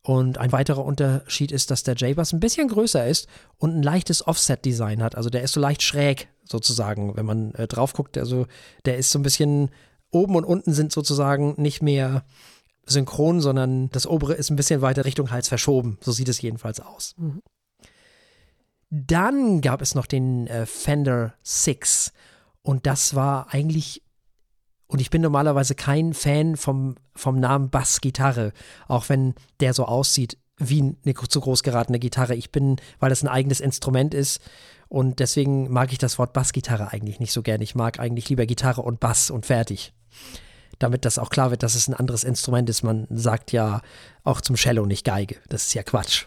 Und ein weiterer Unterschied ist, dass der J-Bass ein bisschen größer ist und ein leichtes Offset-Design hat. Also der ist so leicht schräg, sozusagen, wenn man äh, drauf guckt. Also der ist so ein bisschen, oben und unten sind sozusagen nicht mehr synchron, sondern das obere ist ein bisschen weiter Richtung Hals verschoben. So sieht es jedenfalls aus. Mhm. Dann gab es noch den äh, Fender Six. Und das war eigentlich, und ich bin normalerweise kein Fan vom, vom Namen Bassgitarre, auch wenn der so aussieht wie eine zu groß geratene Gitarre. Ich bin, weil das ein eigenes Instrument ist und deswegen mag ich das Wort Bassgitarre eigentlich nicht so gern. Ich mag eigentlich lieber Gitarre und Bass und fertig damit das auch klar wird, dass es ein anderes Instrument ist. Man sagt ja auch zum Cello nicht Geige. Das ist ja Quatsch.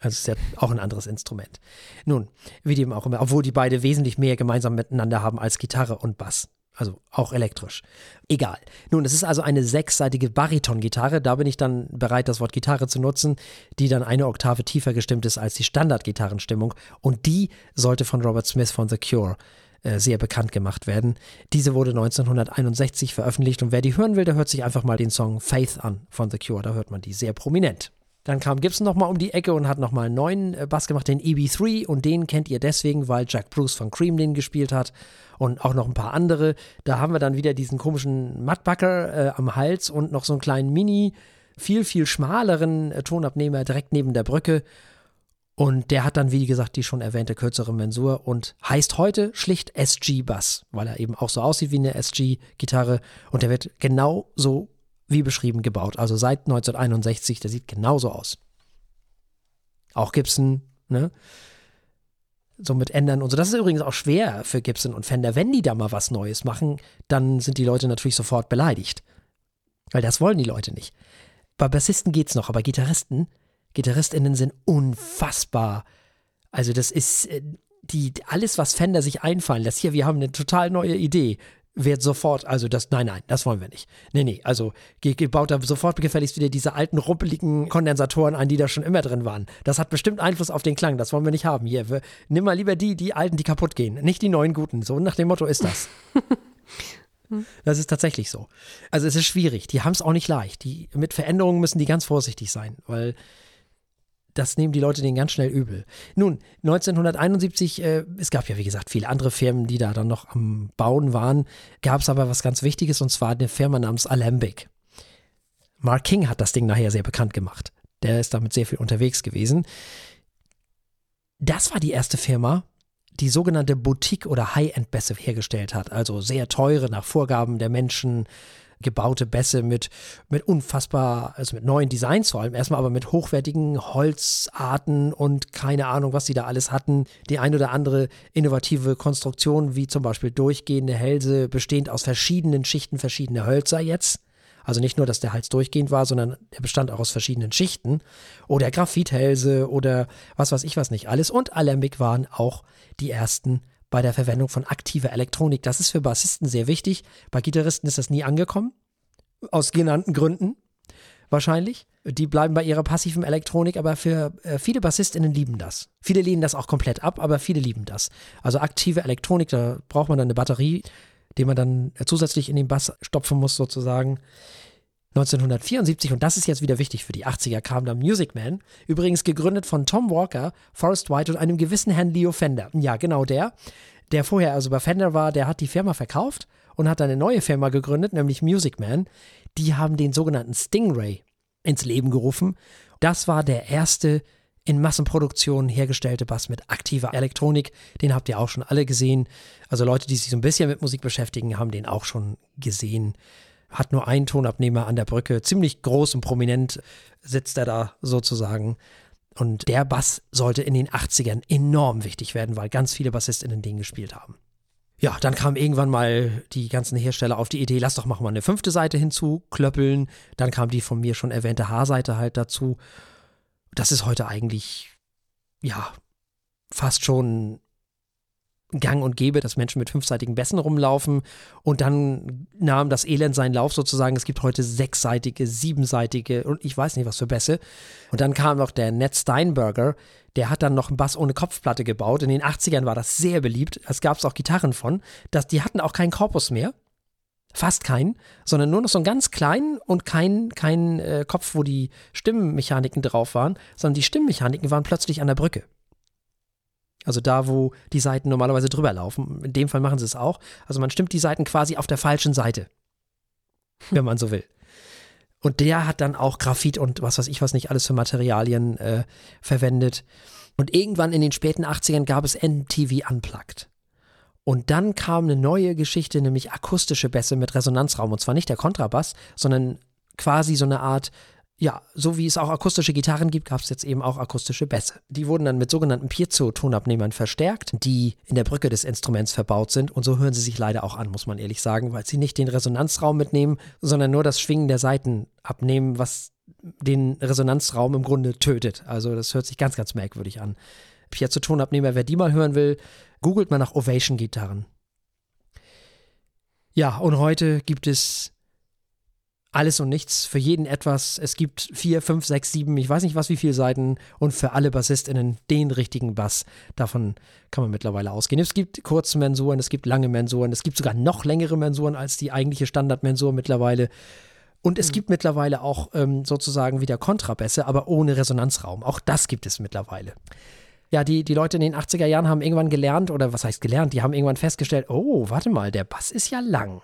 Also es ist ja auch ein anderes Instrument. Nun, wie dem auch immer, obwohl die beide wesentlich mehr gemeinsam miteinander haben als Gitarre und Bass. Also auch elektrisch. Egal. Nun, es ist also eine sechsseitige Bariton-Gitarre. Da bin ich dann bereit, das Wort Gitarre zu nutzen, die dann eine Oktave tiefer gestimmt ist als die Standard-Gitarrenstimmung. Und die sollte von Robert Smith von The Cure äh, sehr bekannt gemacht werden. Diese wurde 1961 veröffentlicht und wer die hören will, der hört sich einfach mal den Song Faith an von The Cure. Da hört man die sehr prominent. Dann kam Gibson nochmal um die Ecke und hat nochmal einen neuen äh, Bass gemacht, den EB3. Und den kennt ihr deswegen, weil Jack Bruce von Cream den gespielt hat. Und auch noch ein paar andere. Da haben wir dann wieder diesen komischen Mudbucker äh, am Hals und noch so einen kleinen Mini, viel, viel schmaleren äh, Tonabnehmer direkt neben der Brücke. Und der hat dann, wie gesagt, die schon erwähnte kürzere Mensur und heißt heute schlicht SG Bass, weil er eben auch so aussieht wie eine SG-Gitarre. Und der wird genau so wie beschrieben gebaut. Also seit 1961, der sieht genauso aus. Auch Gibson, ne? So mit ändern und so. Das ist übrigens auch schwer für Gibson und Fender. Wenn die da mal was Neues machen, dann sind die Leute natürlich sofort beleidigt. Weil das wollen die Leute nicht. Bei Bassisten geht's noch, aber Gitarristen, GitarristInnen sind unfassbar. Also, das ist äh, die, alles, was Fender sich einfallen lässt. Hier, wir haben eine total neue Idee. Wird sofort, also das, nein, nein, das wollen wir nicht. Nee, nee, also baut da sofort gefälligst wieder diese alten, ruppeligen Kondensatoren ein, die da schon immer drin waren. Das hat bestimmt Einfluss auf den Klang, das wollen wir nicht haben. Hier, wir, nimm mal lieber die, die alten, die kaputt gehen, nicht die neuen guten. So nach dem Motto ist das. (laughs) Das ist tatsächlich so. Also es ist schwierig. Die haben es auch nicht leicht. Die, mit Veränderungen müssen die ganz vorsichtig sein, weil das nehmen die Leute den ganz schnell übel. Nun, 1971, äh, es gab ja wie gesagt viele andere Firmen, die da dann noch am Bauen waren, gab es aber was ganz Wichtiges und zwar eine Firma namens Alembic. Mark King hat das Ding nachher sehr bekannt gemacht. Der ist damit sehr viel unterwegs gewesen. Das war die erste Firma, die sogenannte Boutique- oder High-End-Bässe hergestellt hat. Also sehr teure nach Vorgaben der Menschen, gebaute Bässe mit, mit unfassbar, also mit neuen Designs vor allem, erstmal aber mit hochwertigen Holzarten und keine Ahnung, was sie da alles hatten. Die ein oder andere innovative Konstruktion, wie zum Beispiel durchgehende Hälse, bestehend aus verschiedenen Schichten verschiedener Hölzer jetzt. Also nicht nur, dass der Hals durchgehend war, sondern er bestand auch aus verschiedenen Schichten. Oder Graphithälse oder was weiß ich was nicht alles. Und Alembic waren auch die ersten bei der Verwendung von aktiver Elektronik. Das ist für Bassisten sehr wichtig. Bei Gitarristen ist das nie angekommen. Aus genannten Gründen. Wahrscheinlich. Die bleiben bei ihrer passiven Elektronik, aber für äh, viele BassistInnen lieben das. Viele lehnen das auch komplett ab, aber viele lieben das. Also aktive Elektronik, da braucht man dann eine Batterie, die man dann zusätzlich in den Bass stopfen muss, sozusagen. 1974, und das ist jetzt wieder wichtig für die 80er, kam dann Music Man, übrigens gegründet von Tom Walker, Forrest White und einem gewissen Herrn Leo Fender. Ja, genau der, der vorher also bei Fender war, der hat die Firma verkauft und hat eine neue Firma gegründet, nämlich Music Man. Die haben den sogenannten Stingray ins Leben gerufen. Das war der erste in Massenproduktion hergestellte Bass mit aktiver Elektronik. Den habt ihr auch schon alle gesehen. Also Leute, die sich so ein bisschen mit Musik beschäftigen, haben den auch schon gesehen hat nur einen Tonabnehmer an der Brücke, ziemlich groß und prominent sitzt er da sozusagen. Und der Bass sollte in den 80ern enorm wichtig werden, weil ganz viele BassistInnen den gespielt haben. Ja, dann kam irgendwann mal die ganzen Hersteller auf die Idee, lass doch mal eine fünfte Seite hinzuklöppeln. Dann kam die von mir schon erwähnte H-Seite halt dazu. Das ist heute eigentlich, ja, fast schon gang und gäbe, dass Menschen mit fünfseitigen Bässen rumlaufen. Und dann nahm das Elend seinen Lauf sozusagen. Es gibt heute sechsseitige, siebenseitige und ich weiß nicht was für Bässe. Und dann kam noch der Ned Steinberger, der hat dann noch einen Bass ohne Kopfplatte gebaut. In den 80ern war das sehr beliebt. Es gab auch Gitarren von. Das, die hatten auch keinen Korpus mehr. Fast keinen, sondern nur noch so einen ganz kleinen und keinen kein, äh, Kopf, wo die Stimmmechaniken drauf waren, sondern die Stimmmechaniken waren plötzlich an der Brücke. Also da, wo die Seiten normalerweise drüber laufen. In dem Fall machen sie es auch. Also man stimmt die Seiten quasi auf der falschen Seite, wenn man so will. Und der hat dann auch Graphit und was weiß ich was nicht alles für Materialien äh, verwendet. Und irgendwann in den späten 80ern gab es MTV Unplugged. Und dann kam eine neue Geschichte, nämlich akustische Bässe mit Resonanzraum. Und zwar nicht der Kontrabass, sondern quasi so eine Art ja, so wie es auch akustische Gitarren gibt, gab es jetzt eben auch akustische Bässe. Die wurden dann mit sogenannten Piezo-Tonabnehmern verstärkt, die in der Brücke des Instruments verbaut sind. Und so hören sie sich leider auch an, muss man ehrlich sagen, weil sie nicht den Resonanzraum mitnehmen, sondern nur das Schwingen der Saiten abnehmen, was den Resonanzraum im Grunde tötet. Also das hört sich ganz, ganz merkwürdig an. Piezo-Tonabnehmer, wer die mal hören will, googelt mal nach Ovation-Gitarren. Ja, und heute gibt es alles und nichts, für jeden etwas. Es gibt vier, fünf, sechs, sieben, ich weiß nicht was, wie viele Seiten und für alle BassistInnen den richtigen Bass. Davon kann man mittlerweile ausgehen. Es gibt kurze Mensuren, es gibt lange Mensuren, es gibt sogar noch längere Mensuren als die eigentliche Standardmensur mittlerweile. Und es mhm. gibt mittlerweile auch ähm, sozusagen wieder Kontrabässe, aber ohne Resonanzraum. Auch das gibt es mittlerweile. Ja, die, die Leute in den 80er Jahren haben irgendwann gelernt, oder was heißt gelernt, die haben irgendwann festgestellt, oh, warte mal, der Bass ist ja lang.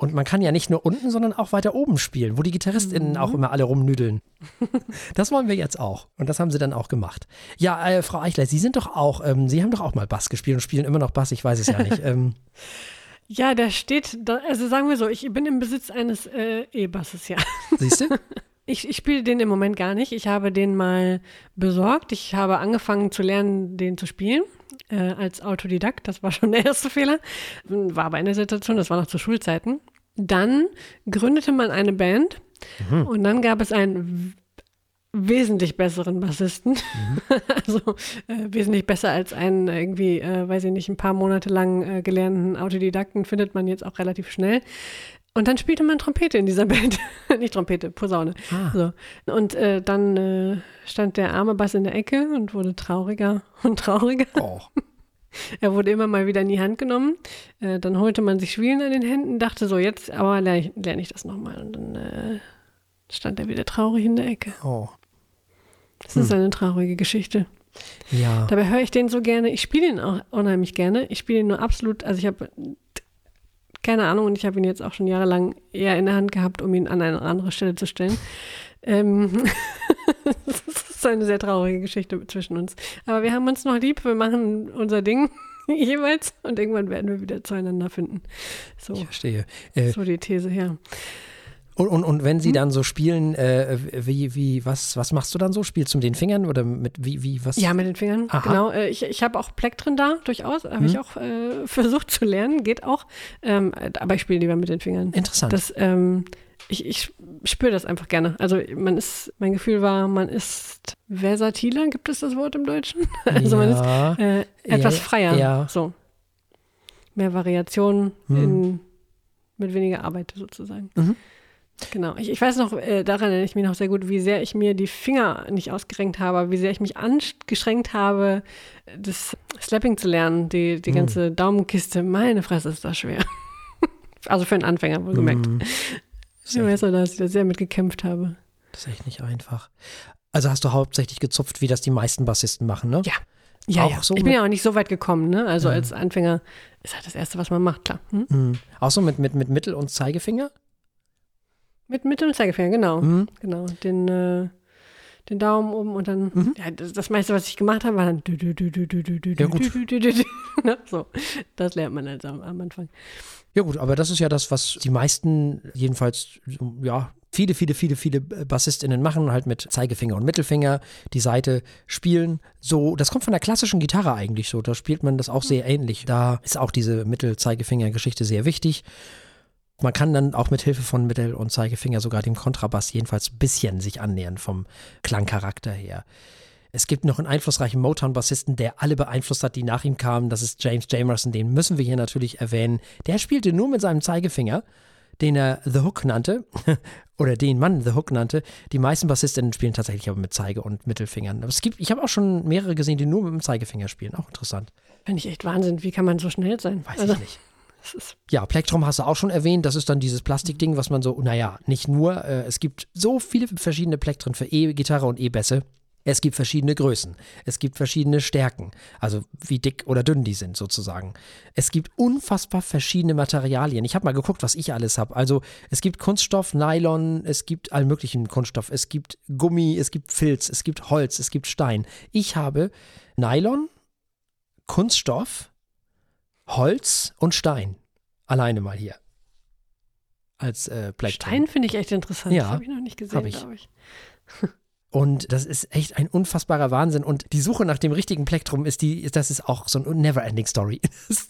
Und man kann ja nicht nur unten, sondern auch weiter oben spielen, wo die GitarristInnen mhm. auch immer alle rumnüdeln. (laughs) das wollen wir jetzt auch. Und das haben sie dann auch gemacht. Ja, äh, Frau Eichler, Sie sind doch auch, ähm, Sie haben doch auch mal Bass gespielt und spielen immer noch Bass, ich weiß es ja nicht. (laughs) Ähm, ja, der steht, da, also sagen wir so, ich bin im Besitz eines äh, E-Basses, ja. Siehst du? (laughs) Ich, ich spiele den im Moment gar nicht. Ich habe den mal besorgt. Ich habe angefangen zu lernen, den zu spielen äh, als Autodidakt. Das war schon der erste Fehler. War aber eine Situation, das war noch zu Schulzeiten. Dann gründete man eine Band mhm. und dann gab es einen wesentlich besseren Bassisten. Mhm. (laughs) also äh, wesentlich besser als einen irgendwie, äh, weiß ich nicht, ein paar Monate lang äh, gelernten Autodidakten findet man jetzt auch relativ schnell. Und dann spielte man Trompete in dieser (laughs) Band. Nicht Trompete, Posaune. Ah. So. Und äh, dann äh, stand der arme Bass in der Ecke und wurde trauriger und trauriger. Oh. (laughs) (laughs) er wurde immer mal wieder in die Hand genommen. Äh, dann holte man sich Schwielen an den Händen, dachte so, jetzt aber lerne ich, lern ich das nochmal. Und dann äh, stand er wieder traurig in der Ecke. Oh. Das hm. ist eine traurige Geschichte. Ja. Dabei höre ich den so gerne. Ich spiele ihn auch unheimlich gerne. Ich spiele ihn nur absolut, also ich habe keine Ahnung, und ich habe ihn jetzt auch schon jahrelang eher in der Hand gehabt, um ihn an eine andere Stelle zu stellen. Ähm (laughs) ist eine sehr traurige Geschichte zwischen uns. Aber wir haben uns noch lieb, wir machen unser Ding (laughs) jeweils und irgendwann werden wir wieder zueinander finden. So, ich verstehe. Äh, so die These, ja. Und, und, und wenn sie hm? dann so spielen, äh, wie, wie, was, was machst du dann so? Spielst du mit den Fingern oder mit wie, wie, was? Ja, mit den Fingern, Aha. genau. Äh, ich ich habe auch Plektren da, durchaus. Habe hm. ich auch äh, versucht zu lernen, geht auch. Ähm, aber ich spiele lieber mit den Fingern. Interessant. Das, ähm, ich, ich spüre das einfach gerne. Also man ist, mein Gefühl war, man ist versatiler, gibt es das Wort im Deutschen? (laughs) Also ja, man ist äh, etwas ja, freier. Ja. So. Mehr Variation hm. mit weniger Arbeit sozusagen. Mhm. Genau. Ich, ich weiß noch, äh, daran erinnere ich mich noch sehr gut, wie sehr ich mir die Finger nicht ausgerenkt habe, wie sehr ich mich angeschränkt habe, das Slapping zu lernen, die, die mm. ganze Daumenkiste. Meine Fresse ist das schwer. (laughs) also für einen Anfänger, wohlgemerkt. Mm. Ich weiß noch, dass ich da sehr mit gekämpft habe. Das ist echt nicht einfach. Also hast du hauptsächlich gezupft, wie das die meisten Bassisten machen, ne? Ja. Ja, auch ja. So ich bin ja auch nicht so weit gekommen, ne? Also ja. als Anfänger ist halt das Erste, was man macht, klar. Hm? Mhm. Auch so mit, mit, mit Mittel- und Zeigefinger? Mit Mittel- und Zeigefinger, genau. Mhm. Genau. Den, äh, den Daumen oben und dann, mhm. ja, das, das, meiste, was ich gemacht habe, war dann du, du, du, du, du, du, du, ja, gut. Du, du, du, du, So, das lernt man halt am, am Anfang. Ja gut, aber das ist ja das, was die meisten jedenfalls, ja, viele, viele, viele, viele BassistInnen machen, halt mit Zeigefinger und Mittelfinger die Seite spielen. So, das kommt von der klassischen Gitarre eigentlich so. Da spielt man das auch sehr ähnlich. Da ist auch diese Mittel-Zeigefinger-Geschichte sehr wichtig. Man kann dann auch mit Hilfe von Mittel- und Zeigefinger sogar dem Kontrabass jedenfalls ein bisschen sich annähern vom Klangcharakter her. Es gibt noch einen einflussreichen Motown-Bassisten, der alle beeinflusst hat, die nach ihm kamen. Das ist James Jamerson, den müssen wir hier natürlich erwähnen. Der spielte nur mit seinem Zeigefinger, den er The Hook nannte, (laughs) oder den man The Hook nannte. Die meisten Bassistinnen spielen tatsächlich aber mit Zeige- und Mittelfingern. Aber es gibt, ich habe auch schon mehrere gesehen, die nur mit dem Zeigefinger spielen. Auch interessant. Finde ich echt Wahnsinn. Wie kann man so schnell sein? Weiß also, ich nicht. (laughs) Ja, Plektrum hast du auch schon erwähnt. Das ist dann dieses Plastikding, was man so, naja, nicht nur. Äh, es gibt so viele verschiedene Plektren für E-Gitarre und E-Bässe. Es gibt verschiedene Größen. Es gibt verschiedene Stärken. Also wie dick oder dünn die sind sozusagen. Es gibt unfassbar verschiedene Materialien. Ich habe mal geguckt, was ich alles habe. Also es gibt Kunststoff, Nylon, es gibt all möglichen Kunststoff. Es gibt Gummi, es gibt Filz, es gibt Holz, es gibt Stein. Ich habe Nylon, Kunststoff, Holz und Stein. Alleine mal hier. Als äh, Stein finde ich echt interessant. Ja, das habe ich noch nicht gesehen, glaube ich. (laughs) Und das ist echt ein unfassbarer Wahnsinn. Und die Suche nach dem richtigen Plektrum ist die, das ist auch so eine Never-Ending Story. (laughs)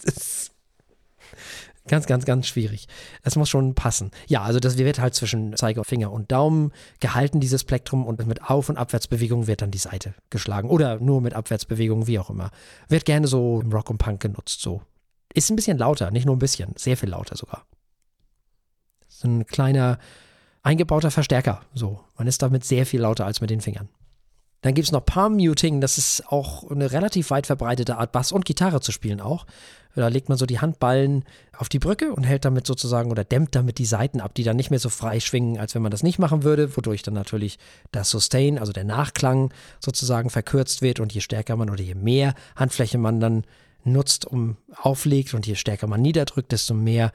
Ganz, ganz, ganz schwierig. Das muss schon passen. Ja, also das wird halt zwischen Zeigefinger und Daumen gehalten, dieses Plektrum, und mit Auf- und Abwärtsbewegungen wird dann die Seite geschlagen. Oder nur mit Abwärtsbewegungen, wie auch immer. Wird gerne so im Rock und Punk genutzt, so. Ist ein bisschen lauter, nicht nur ein bisschen, sehr viel lauter sogar. So ein kleiner eingebauter Verstärker. So, man ist damit sehr viel lauter als mit den Fingern. Dann gibt es noch Palm Muting, das ist auch eine relativ weit verbreitete Art, Bass und Gitarre zu spielen auch. Da legt man so die Handballen auf die Brücke und hält damit sozusagen oder dämmt damit die Saiten ab, die dann nicht mehr so frei schwingen, als wenn man das nicht machen würde, wodurch dann natürlich das Sustain, also der Nachklang sozusagen verkürzt wird und je stärker man oder je mehr Handfläche man dann nutzt, um auflegt und je stärker man niederdrückt, desto mehr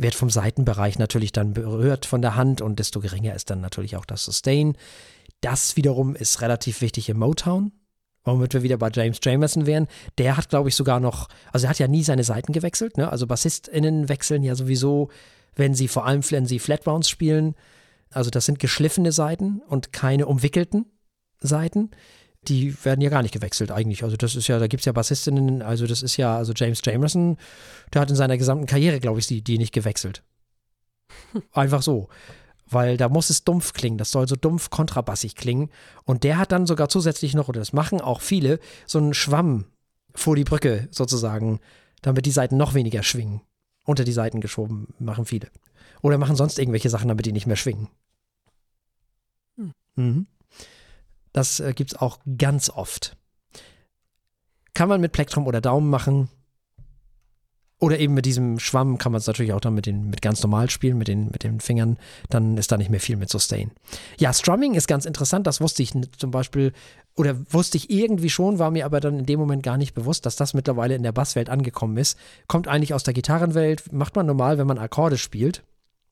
wird vom Seitenbereich natürlich dann berührt von der Hand und desto geringer ist dann natürlich auch das Sustain. Das wiederum ist relativ wichtig im Motown, womit wir wieder bei James Jamerson wären. Der hat, glaube ich, sogar noch, also er hat ja nie seine Seiten gewechselt, ne? Also BassistInnen wechseln ja sowieso, wenn sie vor allem, wenn sie Flatrounds spielen. Also das sind geschliffene Seiten und keine umwickelten Seiten die werden ja gar nicht gewechselt eigentlich. Also das ist ja, da gibt es ja Bassistinnen, also das ist ja, also James Jamerson, der hat in seiner gesamten Karriere, glaube ich, die, die nicht gewechselt. (laughs) Einfach so. Weil da muss es dumpf klingen, das soll so dumpf kontrabassig klingen. Und der hat dann sogar zusätzlich noch, oder das machen auch viele, so einen Schwamm vor die Brücke sozusagen, damit die Seiten noch weniger schwingen. Unter die Seiten geschoben machen viele. Oder machen sonst irgendwelche Sachen, damit die nicht mehr schwingen. Hm. Mhm. Das äh, gibt es auch ganz oft. Kann man mit Plektrum oder Daumen machen. Oder eben mit diesem Schwamm kann man es natürlich auch dann mit, den, mit ganz normal spielen, mit den, mit den Fingern. Dann ist da nicht mehr viel mit Sustain. Ja, Strumming ist ganz interessant. Das wusste ich zum Beispiel, oder wusste ich irgendwie schon, war mir aber dann in dem Moment gar nicht bewusst, dass das mittlerweile in der Basswelt angekommen ist. Kommt eigentlich aus der Gitarrenwelt, macht man normal, wenn man Akkorde spielt.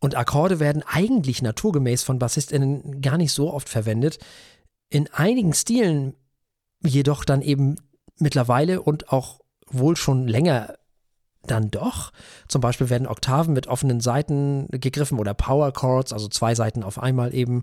Und Akkorde werden eigentlich naturgemäß von BassistInnen gar nicht so oft verwendet in einigen Stilen jedoch dann eben mittlerweile und auch wohl schon länger dann doch. Zum Beispiel werden Oktaven mit offenen Seiten gegriffen oder Power Chords, also zwei Seiten auf einmal eben.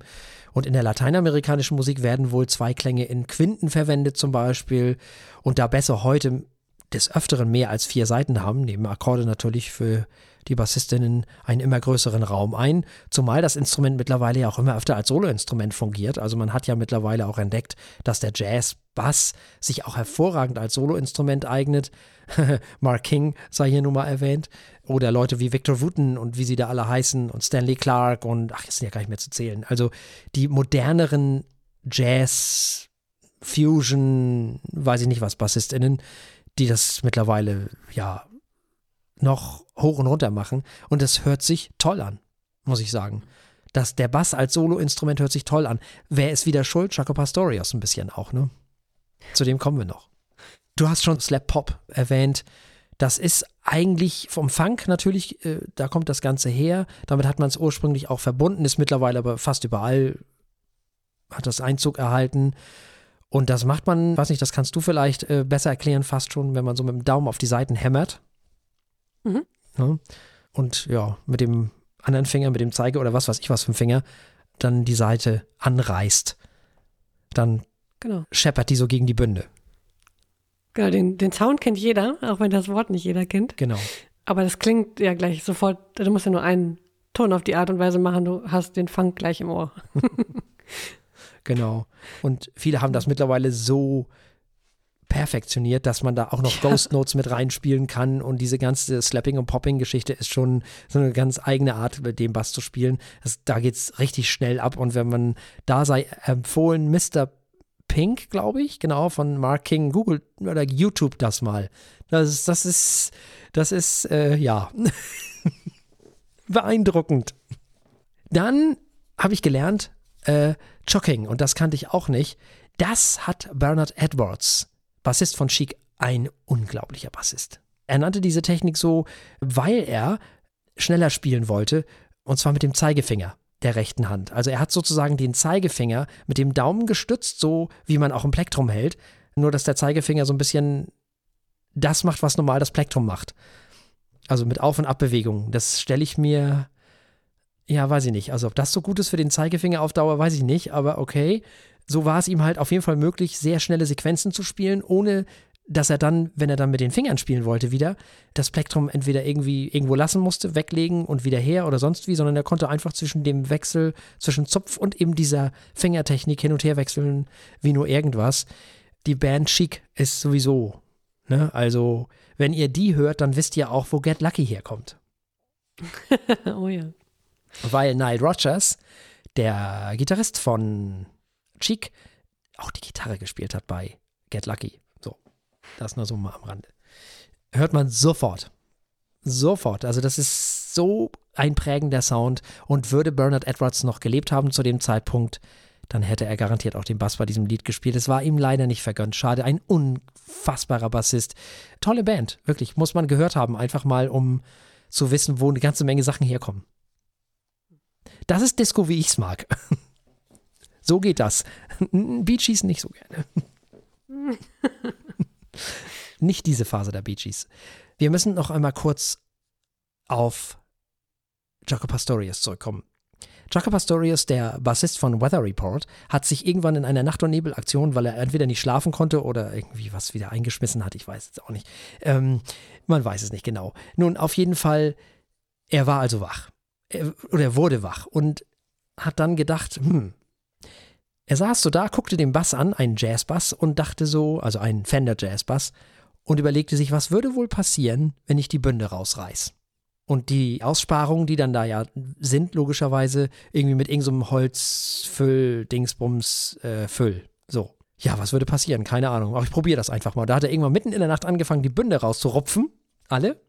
Und in der lateinamerikanischen Musik werden wohl zwei Klänge in Quinten verwendet zum Beispiel. Und da Bässe heute des Öfteren mehr als vier Seiten haben, nehmen Akkorde natürlich für die Bassistinnen einen immer größeren Raum ein, zumal das Instrument mittlerweile ja auch immer öfter als Soloinstrument fungiert. Also man hat ja mittlerweile auch entdeckt, dass der Jazz-Bass sich auch hervorragend als Soloinstrument eignet. (laughs) Mark King sei hier nun mal erwähnt. Oder Leute wie Victor Wooten und wie sie da alle heißen und Stanley Clark und ach, jetzt sind ja gar nicht mehr zu zählen. Also die moderneren Jazz, Fusion, weiß ich nicht was, BassistInnen, die das mittlerweile ja noch hoch und runter machen. Und es hört sich toll an, muss ich sagen. Das, der Bass als Soloinstrument hört sich toll an. Wer ist wieder schuld? Jaco Pastorius ein bisschen auch, ne? Zu dem kommen wir noch. Du hast schon Slap Pop erwähnt. Das ist eigentlich vom Funk natürlich, äh, da kommt das Ganze her. Damit hat man es ursprünglich auch verbunden, ist mittlerweile aber fast überall, hat das Einzug erhalten. Und das macht man, weiß nicht, das kannst du vielleicht äh, besser erklären, fast schon, wenn man so mit dem Daumen auf die Seiten hämmert. Mhm. Ja. Und ja, mit dem anderen Finger, mit dem Zeige oder was weiß ich was für ein Finger, dann die Seite anreißt, dann Genau. scheppert die so gegen die Bünde. Genau, den, den Sound kennt jeder, auch wenn das Wort nicht jeder kennt. Genau. Aber das klingt ja gleich sofort, du musst ja nur einen Ton auf die Art und Weise machen, du hast den Funk gleich im Ohr. (laughs) Genau. Und viele haben das mittlerweile so perfektioniert, dass man da auch noch Ja. Ghost Notes mit reinspielen kann und diese ganze Slapping- und Popping-Geschichte ist schon so eine ganz eigene Art, mit dem Bass zu spielen. Das, da geht's richtig schnell ab und wenn man da sei empfohlen, Mr. Pink, glaube ich, genau, von Mark King, Google oder YouTube das mal. Das ist, das ist, das ist, äh, ja, (laughs) beeindruckend. Dann habe ich gelernt, äh, Chocking, und das kannte ich auch nicht. Das hat Bernard Edwards, Bassist von Chic, ein unglaublicher Bassist. Er nannte diese Technik so, weil er schneller spielen wollte, und zwar mit dem Zeigefinger der rechten Hand. Also er hat sozusagen den Zeigefinger mit dem Daumen gestützt, so wie man auch ein Plektrum hält, nur dass der Zeigefinger so ein bisschen das macht, was normal das Plektrum macht. Also mit Auf- und Abbewegungen. Das stelle ich mir, ja, weiß ich nicht. Also ob das so gut ist für den Zeigefinger auf Dauer, weiß ich nicht, aber okay. So war es ihm halt auf jeden Fall möglich, sehr schnelle Sequenzen zu spielen, ohne dass er dann, wenn er dann mit den Fingern spielen wollte, wieder das Plektrum entweder irgendwie irgendwo lassen musste, weglegen und wieder her oder sonst wie, sondern er konnte einfach zwischen dem Wechsel, zwischen Zupf und eben dieser Fingertechnik hin und her wechseln, wie nur irgendwas. Die Band Chic ist sowieso, ne? Also, wenn ihr die hört, dann wisst ihr auch, wo Get Lucky herkommt. (laughs) oh ja. Weil Nile Rodgers, der Gitarrist von Cheek, auch die Gitarre gespielt hat bei Get Lucky. So, das nur so mal am Rande. Hört man sofort. Sofort. Also das ist so ein prägender Sound. Und würde Bernard Edwards noch gelebt haben zu dem Zeitpunkt, dann hätte er garantiert auch den Bass bei diesem Lied gespielt. Es war ihm leider nicht vergönnt. Schade, ein unfassbarer Bassist. Tolle Band, wirklich. Muss man gehört haben, einfach mal, um zu wissen, wo eine ganze Menge Sachen herkommen. Das ist Disco, wie ich es mag. (laughs) So geht das. Bee nicht so gerne. (laughs) nicht diese Phase der Bee. Wir müssen noch einmal kurz auf Jaco Pastorius zurückkommen. Jaco Pastorius, der Bassist von Weather Report, hat sich irgendwann in einer Nacht- und Nebelaktion, weil er entweder nicht schlafen konnte oder irgendwie was wieder eingeschmissen hat, ich weiß jetzt auch nicht. Ähm, man weiß es nicht genau. Nun, auf jeden Fall, er war also wach. Er, oder er wurde wach und hat dann gedacht, hm, er saß so da, guckte den Bass an, einen Jazzbass, und dachte so, also einen Fender Jazzbass, und überlegte sich, was würde wohl passieren, wenn ich die Bünde rausreiß. Und die Aussparungen, die dann da ja sind, logischerweise irgendwie mit irgendeinem Holzfüll, Dingsbums, äh, Füll. So. Ja, was würde passieren? Keine Ahnung. Aber ich probiere das einfach mal. Da hat er irgendwann mitten in der Nacht angefangen, die Bünde rauszurupfen. Alle.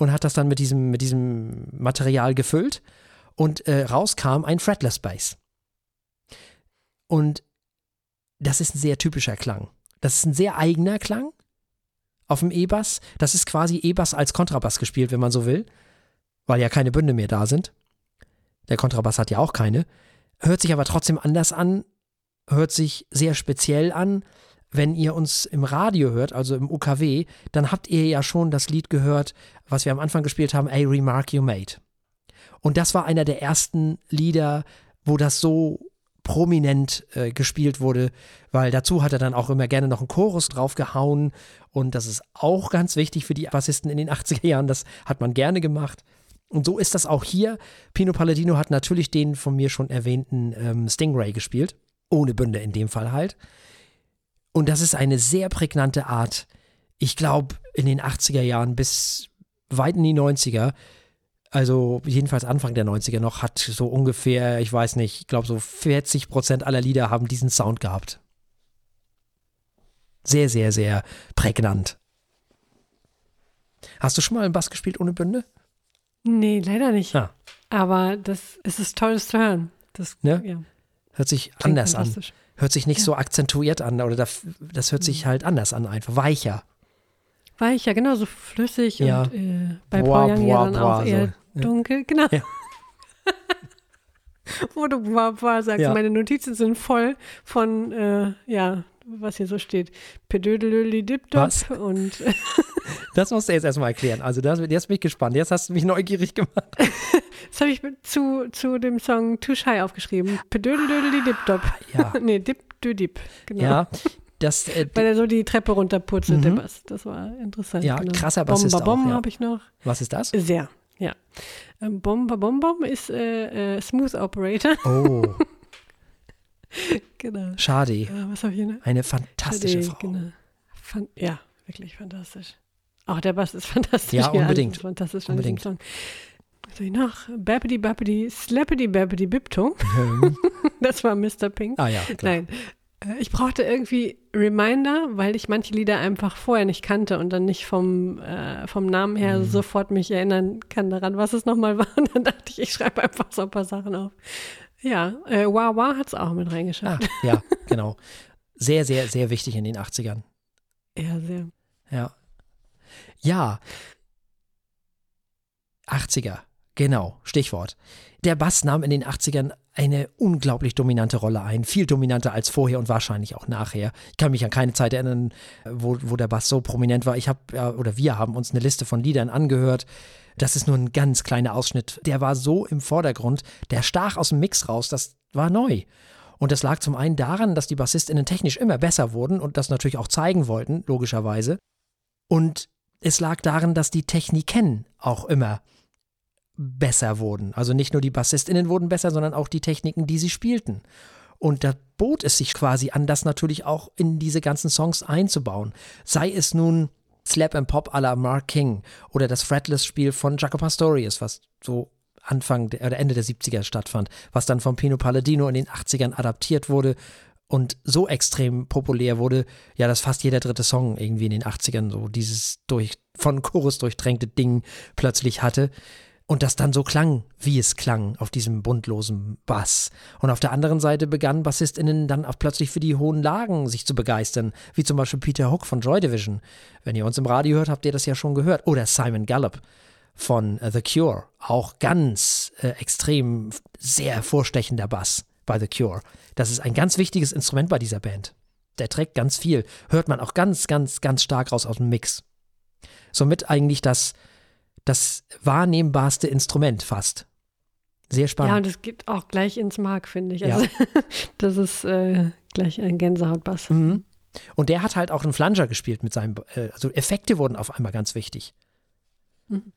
Und hat das dann mit diesem, mit diesem Material gefüllt. Und äh, rauskam ein Fretless Bass. Und das ist ein sehr typischer Klang. Das ist ein sehr eigener Klang auf dem E-Bass. Das ist quasi E-Bass als Kontrabass gespielt, wenn man so will, weil ja keine Bünde mehr da sind. Der Kontrabass hat ja auch keine. Hört sich aber trotzdem anders an, hört sich sehr speziell an. Wenn ihr uns im Radio hört, also im UKW, dann habt ihr ja schon das Lied gehört, was wir am Anfang gespielt haben, A Remark You Made. Und das war einer der ersten Lieder, wo das so prominent äh, gespielt wurde, weil dazu hat er dann auch immer gerne noch einen Chorus draufgehauen und das ist auch ganz wichtig für die Bassisten in den (laughs) 80er Jahren, das hat man gerne gemacht. Und so ist das auch hier. Pino Palladino hat natürlich den von mir schon erwähnten ähm, Stingray gespielt, ohne Bünde in dem Fall halt. Und das ist eine sehr prägnante Art, ich glaube, in den 80er Jahren bis weit in die 90er also jedenfalls Anfang der 90er noch, hat so ungefähr, ich weiß nicht, ich glaube so 40 Prozent aller Lieder haben diesen Sound gehabt. Sehr, sehr, sehr prägnant. Hast du schon mal einen Bass gespielt ohne Bünde? Nee, leider nicht. Ah. Aber das es ist toll, das zu hören. Das Ne? ja, Hört sich klingt anders an. Hört sich nicht so akzentuiert an oder das, das hört sich halt anders an, einfach weicher. Weich, ja, genau, so flüssig Ja. und äh, bei Boah, Paul Young ja boah, dann boah, auch eher so. Ja. dunkel, genau. Ja. (laughs) Wo du boah, boah sagst, Ja. meine Notizen sind voll von, äh, ja, was hier so steht. Pedödelöli-Dip-Dop und (laughs) Das musst du jetzt erstmal erklären. Also das, jetzt bin ich gespannt. Jetzt hast du mich neugierig gemacht. (laughs) das habe ich zu, zu dem Song Too Shy aufgeschrieben. Pedödelöli-Dip-Dop. Ja, (laughs) nee, Dip-Dü-Dip. Genau. ja. Das, äh, Weil er so die Treppe runterpurzelt, der Mhm. Bass. Das war interessant. Ja, genau. krasser Bassist Bomba Bom auch, ja. habe ich noch. was ist das? Sehr, ja. Ähm, Bomba Bom Bom ist äh, äh, Smooth Operator. Oh, (laughs) genau. schade. Äh, was habe ich noch? Eine fantastische Nee, Frau. Genau. Fan ja, wirklich fantastisch. Auch der Bass ist (laughs) fantastisch. Ja, unbedingt. ist fantastisch an Unbedingt. Song. Was habe ich noch? Bappity Bappity Slappity Bappity Bipto. Ähm, (laughs) Das war Mr. Pink. ah ja, klar. Nein. Äh, Ich brauchte irgendwie Reminder, weil ich manche Lieder einfach vorher nicht kannte und dann nicht vom, äh, vom Namen her Mhm. sofort mich erinnern kann daran, was es nochmal war. Und dann dachte ich, ich schreibe einfach so ein paar Sachen auf. Ja, äh, Wawa hat es auch mit Ah, reingeschafft. ja, genau. Sehr, sehr, sehr wichtig in den 80ern. Ja, sehr. Ja. Ja. 80er, genau, Stichwort. Der Bass nahm in den 80ern eine unglaublich dominante Rolle ein, viel dominanter als vorher und wahrscheinlich auch nachher. Ich kann mich an keine Zeit erinnern, wo, wo der Bass so prominent war. Ich habe, oder wir haben uns eine Liste von Liedern angehört. Das ist nur ein ganz kleiner Ausschnitt. Der war so im Vordergrund, der stach aus dem Mix raus, das war neu. Und das lag zum einen daran, dass die BassistInnen technisch immer besser wurden und das natürlich auch zeigen wollten, logischerweise. Und es lag darin, dass die Techniken auch immer besser wurden. Also nicht nur die BassistInnen wurden besser, sondern auch die Techniken, die sie spielten. Und da bot es sich quasi an, das natürlich auch in diese ganzen Songs einzubauen. Sei es nun Slap and Pop à la Mark King oder das Fretless-Spiel von Jaco Pastorius, was so Anfang der, oder Ende der 70er stattfand, was dann von Pino Palladino in den 80ern adaptiert wurde und so extrem populär wurde, ja, dass fast jeder dritte Song irgendwie in den 80ern so dieses durch, von Chorus durchtränkte Ding plötzlich hatte. Und das dann so klang, wie es klang, auf diesem buntlosen Bass. Und auf der anderen Seite begannen BassistInnen dann auch plötzlich für die hohen Lagen sich zu begeistern, wie zum Beispiel Peter Hook von Joy Division. Wenn ihr uns im Radio hört, habt ihr das ja schon gehört. Oder Simon Gallup von äh, The Cure. Auch ganz äh, extrem, sehr hervorstechender Bass bei The Cure. Das ist ein ganz wichtiges Instrument bei dieser Band. Der trägt ganz viel. Hört man auch ganz, ganz, ganz stark raus aus dem Mix. Somit eigentlich das, das wahrnehmbarste Instrument fast. Sehr Ja, spannend. und es geht auch gleich ins Mark, finde ich. Ja. Also, (laughs) das ist äh, gleich ein Gänsehautbass. Mhm. Und der hat halt auch einen Flanger gespielt mit seinem, äh, also Effekte wurden auf einmal ganz wichtig. Mhm.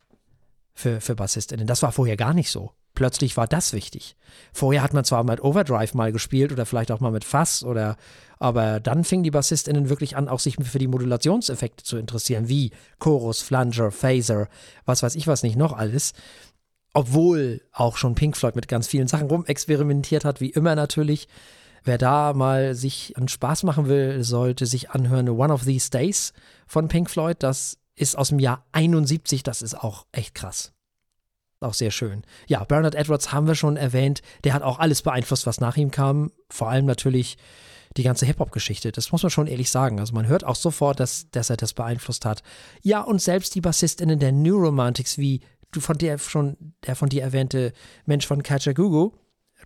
Für, für BassistInnen. Das war vorher gar nicht so. Plötzlich war das wichtig. Vorher hat man zwar mit Overdrive mal gespielt oder vielleicht auch mal mit Fass oder, aber dann fingen die BassistInnen wirklich an, auch sich für die Modulationseffekte zu interessieren, wie Chorus, Flanger, Phaser, was weiß ich was nicht noch alles. Obwohl auch schon Pink Floyd mit ganz vielen Sachen rumexperimentiert hat, wie immer natürlich. Wer da mal sich einen Spaß machen will, sollte sich anhören One of These Days von Pink Floyd. Das ist aus dem Jahr 71, das ist auch echt krass. Auch sehr schön. Ja, Bernard Edwards haben wir schon erwähnt. Der hat auch alles beeinflusst, was nach ihm kam. Vor allem natürlich die ganze Hip-Hop-Geschichte. Das muss man schon ehrlich sagen. Also man hört auch sofort, dass, dass er das beeinflusst hat. Ja, und selbst die BassistInnen der New Romantics, wie du von der schon, der von dir erwähnte Mensch von Kajagoogoo,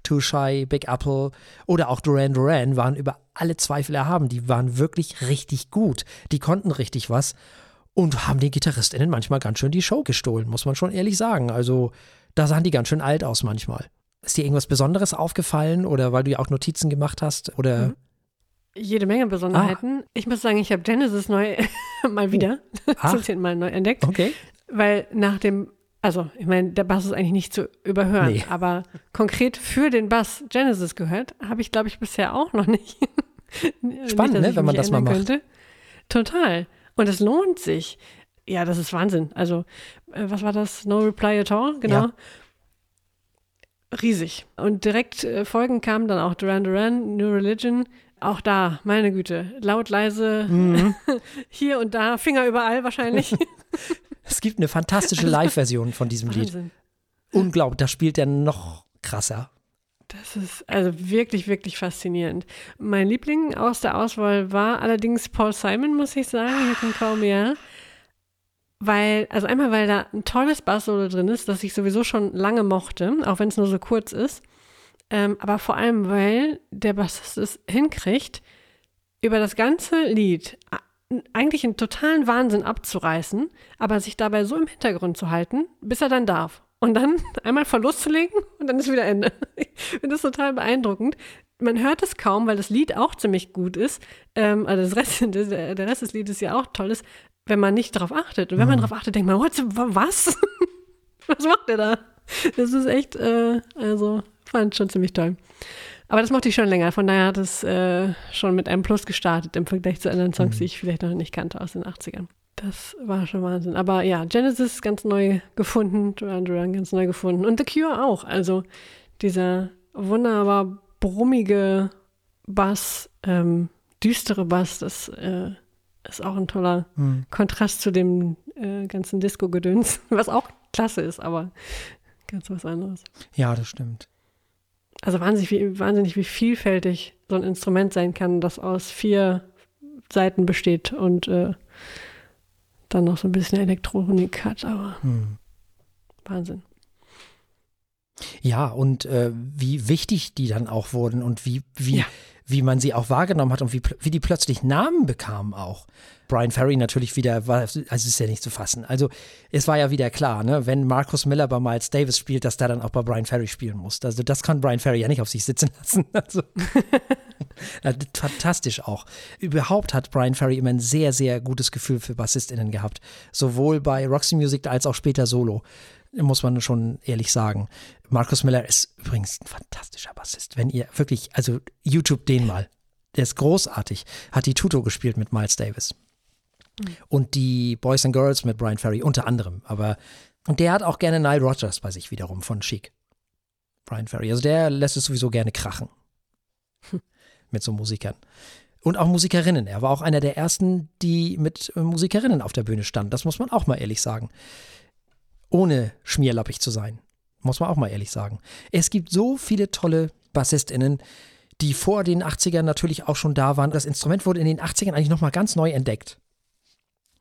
Too Shy, Big Apple oder auch Duran Duran waren über alle Zweifel erhaben. Die waren wirklich richtig gut. Die konnten richtig was und haben den GitarristInnen manchmal ganz schön die Show gestohlen, muss man schon ehrlich sagen. Also da sahen die ganz schön alt aus manchmal. Ist dir irgendwas Besonderes aufgefallen oder weil du ja auch Notizen gemacht hast oder? Mhm. Jede Menge Besonderheiten. Ich muss sagen, ich habe Genesis neu (laughs) mal wieder (laughs) Ah. zum zehnten Mal neu entdeckt, Okay. weil nach dem, also ich meine, der Bass ist eigentlich nicht zu überhören, Nee. aber konkret für den Bass Genesis gehört, habe ich glaube ich bisher auch noch nicht. (laughs) Nicht, Spannend, dass ne, wenn man das mal macht. Könnte. Total. Und es lohnt sich. Ja, das ist Wahnsinn. Also, äh, was war das? No Reply at All? Genau. Ja. Riesig. Und direkt äh, folgend kamen dann auch Duran Duran, New Religion. Auch da, meine Güte, laut, leise, Mhm. (laughs) hier und da, Finger überall wahrscheinlich. (laughs) Es gibt eine fantastische (laughs) Live-Version von diesem Lied. Wahnsinn. Unglaublich, da spielt er noch krasser. Das ist also wirklich, wirklich faszinierend. Mein Liebling aus der Auswahl war allerdings Paul Simon, muss ich sagen. Hier kommt kaum mehr. Weil, also einmal, weil da ein tolles Bass-Solo drin ist, das ich sowieso schon lange mochte, auch wenn es nur so kurz ist. Ähm, aber vor allem, weil der Bassist es hinkriegt, über das ganze Lied eigentlich einen totalen Wahnsinn abzureißen, aber sich dabei so im Hintergrund zu halten, bis er dann darf. Und dann (laughs) einmal Verlust zu legen und dann ist wieder Ende. Ich finde das total beeindruckend. Man hört es kaum, weil das Lied auch ziemlich gut ist. Ähm, also das Rest, (laughs) der Rest des Liedes ja auch toll ist, wenn man nicht darauf achtet. Und wenn man mhm. darauf achtet, denkt man, was? (laughs) was macht der da? Das ist echt, äh, also fand ich schon ziemlich toll. Aber das mochte ich schon länger. Von daher hat es äh, schon mit einem Plus gestartet im Vergleich zu anderen Songs, mhm. die ich vielleicht noch nicht kannte aus den 80ern. Das war schon Wahnsinn. Aber ja, Genesis ganz neu gefunden, Duran Duran ganz neu gefunden. Und The Cure auch. Also dieser wunderbar brummige Bass, ähm, düstere Bass, das äh, ist auch ein toller mhm. Kontrast zu dem äh, ganzen Disco-Gedöns, (laughs) was auch klasse ist, aber ganz was anderes. Ja, das stimmt also wahnsinnig wie, wahnsinnig wie vielfältig so ein Instrument sein kann, das aus vier Seiten besteht und äh, dann noch so ein bisschen Elektronik hat, aber hm. Wahnsinn. Ja, und äh, wie wichtig die dann auch wurden und wie, wie, ja. Wie man sie auch wahrgenommen hat und wie, wie die plötzlich Namen bekamen auch. Brian Ferry natürlich wieder, war, also es ist ja nicht zu fassen. Also es war ja wieder klar, ne, wenn Marcus Miller bei Miles Davis spielt, dass der dann auch bei Brian Ferry spielen muss. Also das kann Brian Ferry ja nicht auf sich sitzen lassen. (laughs) Also, (laughs) fantastisch auch. Überhaupt hat Brian Ferry immer ein sehr, sehr gutes Gefühl für BassistInnen gehabt. Sowohl bei Roxy Music als auch später solo muss man schon ehrlich sagen. Marcus Miller ist übrigens ein fantastischer Bassist. Wenn ihr wirklich, also YouTube den mal. Der ist großartig. Hat die Tuto gespielt mit Miles Davis. Und die Boys and Girls mit Brian Ferry unter anderem. Aber und der hat auch gerne Nile Rogers bei sich wiederum von Chic. Brian Ferry. Also der lässt es sowieso gerne krachen. (laughs) mit so Musikern. Und auch Musikerinnen. Er war auch einer der ersten, die mit Musikerinnen auf der Bühne standen. Das muss man auch mal ehrlich sagen. Ohne schmierlappig zu sein. Muss man auch mal ehrlich sagen. Es gibt so viele tolle BassistInnen, die vor den 80ern natürlich auch schon da waren. Das Instrument wurde in den 80ern eigentlich nochmal ganz neu entdeckt.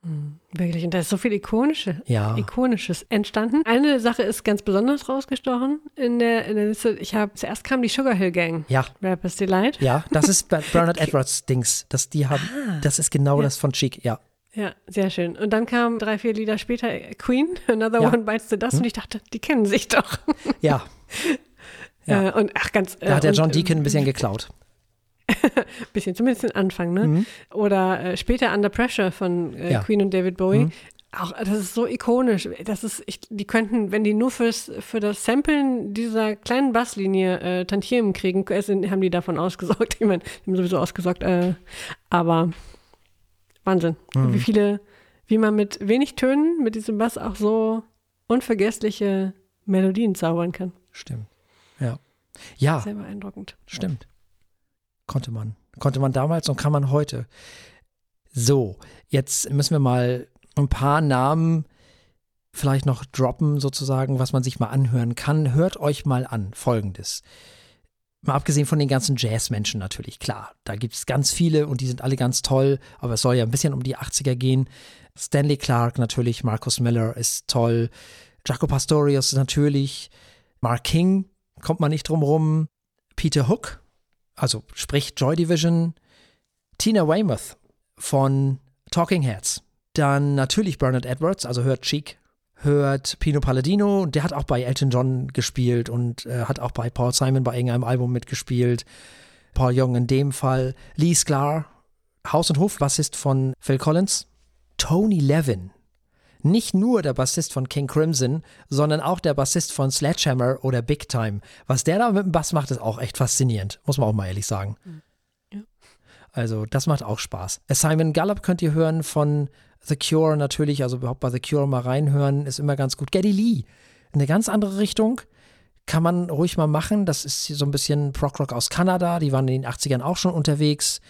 Hm, wirklich, und da ist so viel Ikonische, ja. Ikonisches entstanden. Eine Sache ist ganz besonders rausgestochen in der, in der Liste. Ich habe zuerst kam die Sugar Hill Gang. Ja. Rappers Delight. Ja, das ist (laughs) Bernard Edwards Dings. Das, die haben, ah. das ist genau ja. das von Chic, ja. Ja, sehr schön. Und dann kamen drei, vier Lieder später Queen, Another ja. One Bites the Dust. Hm? Und ich dachte, die kennen sich doch. Ja. (laughs) ja. Äh, und ach, ganz. Da hat der äh, John Deacon ein bisschen geklaut. (laughs) bisschen, zumindest den Anfang, ne? Mhm. Oder äh, später Under Pressure von äh, ja. Queen und David Bowie. Mhm. Auch das ist so ikonisch. Das ist, ich, die könnten, wenn die nur fürs, für das Samplen dieser kleinen Basslinie äh, Tantiemen kriegen, haben die davon ausgesorgt. (laughs) Ich meine, die haben sowieso ausgesorgt. Äh, aber Wahnsinn. Mhm. Wie viele, wie man mit wenig Tönen, mit diesem Bass auch so unvergessliche Melodien zaubern kann. Stimmt. Ja. Ja. Sehr beeindruckend. Stimmt. Konnte man. Konnte man damals und kann man heute. So, jetzt müssen wir mal ein paar Namen vielleicht noch droppen, sozusagen, was man sich mal anhören kann. Hört euch mal an, folgendes. Mal abgesehen von den ganzen Jazzmenschen natürlich, klar. Da gibt es ganz viele und die sind alle ganz toll, aber es soll ja ein bisschen um die 80er gehen. Stanley Clark natürlich, Marcus Miller ist toll. Jaco Pastorius natürlich. Mark King kommt man nicht drum rum. Peter Hook also sprich Joy Division, Tina Weymouth von Talking Heads. Dann natürlich Bernard Edwards, also hört Cheek, hört Pino Palladino, der hat auch bei Elton John gespielt und äh, hat auch bei Paul Simon bei irgendeinem Album mitgespielt. Paul Young in dem Fall. Lee Sklar, Haus- und Hofbassist von Phil Collins. Tony Levin, nicht nur der Bassist von King Crimson, sondern auch der Bassist von Sledgehammer oder Big Time. Was der da mit dem Bass macht, ist auch echt faszinierend, muss man auch mal ehrlich sagen. Hm. Ja. Also, das macht auch Spaß. Simon Gallup könnt ihr hören von The Cure natürlich, also überhaupt bei The Cure mal reinhören, ist immer ganz gut. Geddy Lee, eine ganz andere Richtung. Kann man ruhig mal machen. Das ist so ein bisschen Prog-Rock aus Kanada. Die waren in den 80ern auch schon unterwegs.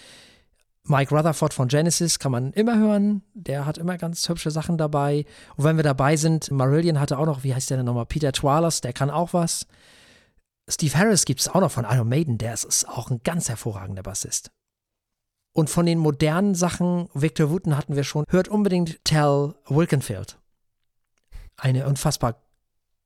Mike Rutherford von Genesis kann man immer hören. Der hat immer ganz hübsche Sachen dabei. Und wenn wir dabei sind, Marillion hatte auch noch, wie heißt der denn nochmal? Peter Twalers, der kann auch was. Steve Harris gibt es auch noch von Iron Maiden, der ist, ist auch ein ganz hervorragender Bassist. Und von den modernen Sachen, Victor Wooten hatten wir schon, hört unbedingt Tell Wilkenfield. Eine unfassbar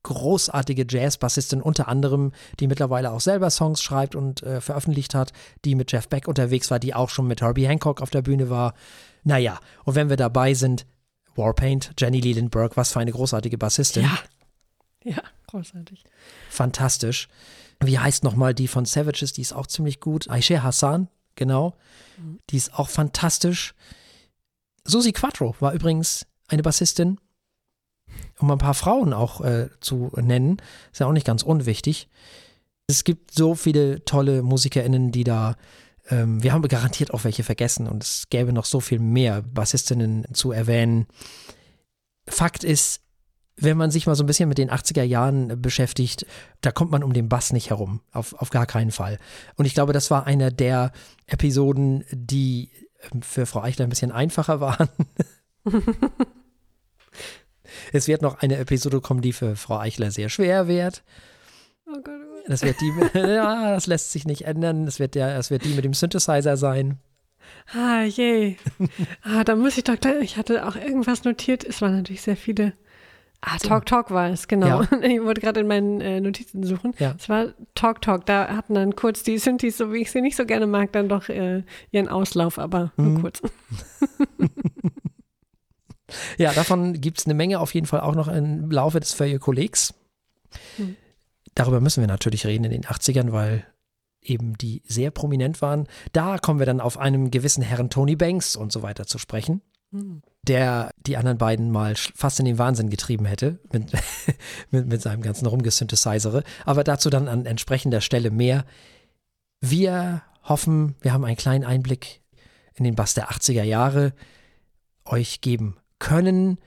großartige Jazz-Bassistin, unter anderem, die mittlerweile auch selber Songs schreibt und äh, veröffentlicht hat, die mit Jeff Beck unterwegs war, die auch schon mit Herbie Hancock auf der Bühne war. Naja, und wenn wir dabei sind, Warpaint, Jenny Leland Burke, was für eine großartige Bassistin. Ja. Ja, großartig. Fantastisch. Wie heißt nochmal die von Savages? Die ist auch ziemlich gut. Aisha Hassan, genau. Die ist auch fantastisch. Susi Quattro war übrigens eine Bassistin. Um ein paar Frauen auch äh, zu nennen, ist ja auch nicht ganz unwichtig. Es gibt so viele tolle MusikerInnen, die da, ähm, wir haben garantiert auch welche vergessen und es gäbe noch so viel mehr Bassistinnen zu erwähnen. Fakt ist, wenn man sich mal so ein bisschen mit den 80er Jahren beschäftigt, da kommt man um den Bass nicht herum. Auf, auf gar keinen Fall. Und ich glaube, das war einer der Episoden, die ähm, für Frau Eichler ein bisschen einfacher waren. (laughs) es wird noch eine Episode kommen, die für Frau Eichler sehr schwer wird. Oh Gott, oh Gott. Das wird die, (laughs) ja, das lässt sich nicht ändern. Das wird, der, das wird die mit dem Synthesizer sein. Ah, je. ah, da muss ich doch gleich, ich hatte auch irgendwas notiert. Es waren natürlich sehr viele. Ah, Talk Talk war es, genau. Ja. (laughs) Ich wollte gerade in meinen äh, Notizen suchen. Ja. Es war Talk Talk. Da hatten dann kurz die Synthes, so wie ich sie nicht so gerne mag, dann doch äh, ihren Auslauf, aber nur Mhm. kurz. (laughs) (laughs) Ja, davon gibt es eine Menge auf jeden Fall auch noch im Laufe des Feuillekollegs. Mhm. Darüber müssen wir natürlich reden in den 80ern, weil eben die sehr prominent waren. Da kommen wir dann auf einen gewissen Herrn Tony Banks und so weiter zu sprechen. Der die anderen beiden mal fast in den Wahnsinn getrieben hätte mit, (laughs) mit, mit seinem ganzen Rumgesynthesizere. Aber dazu dann an entsprechender Stelle mehr. Wir hoffen, wir haben einen kleinen Einblick in den Bass der 80er Jahre euch geben können.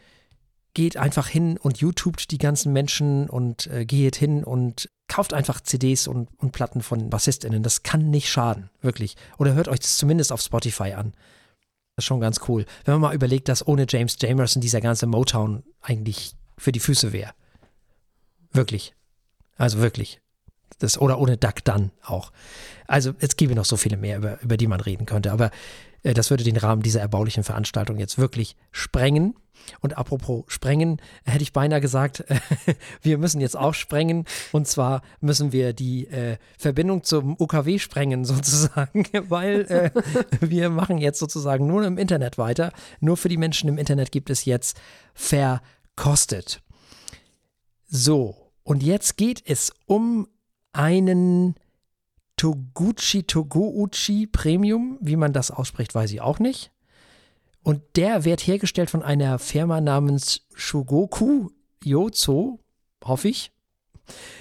Geht einfach hin und YouTubet die ganzen Menschen und äh, geht hin und kauft einfach CDs und, und Platten von BassistInnen. Das kann nicht schaden, wirklich. Oder hört euch das zumindest auf Spotify an. Das ist schon ganz cool. Wenn man mal überlegt, dass ohne James Jamerson dieser ganze Motown eigentlich für die Füße wäre. Wirklich. Also wirklich. Das, oder ohne Duck Dunn auch. Also es gäbe noch so viele mehr, über, über die man reden könnte. Aber das würde den Rahmen dieser erbaulichen Veranstaltung jetzt wirklich sprengen. Und apropos sprengen, hätte ich beinahe gesagt, (laughs) wir müssen jetzt auch sprengen. Und zwar müssen wir die äh, Verbindung zum UKW sprengen (laughs) sozusagen, weil äh, (laughs) wir machen jetzt sozusagen nur im Internet weiter. Nur für die Menschen im Internet gibt es jetzt verkostet. So, und jetzt geht es um einen Toguchi Toguchi Premium, wie man das ausspricht, weiß ich auch nicht. Und der wird hergestellt von einer Firma namens Shugoku Yozo, hoffe ich.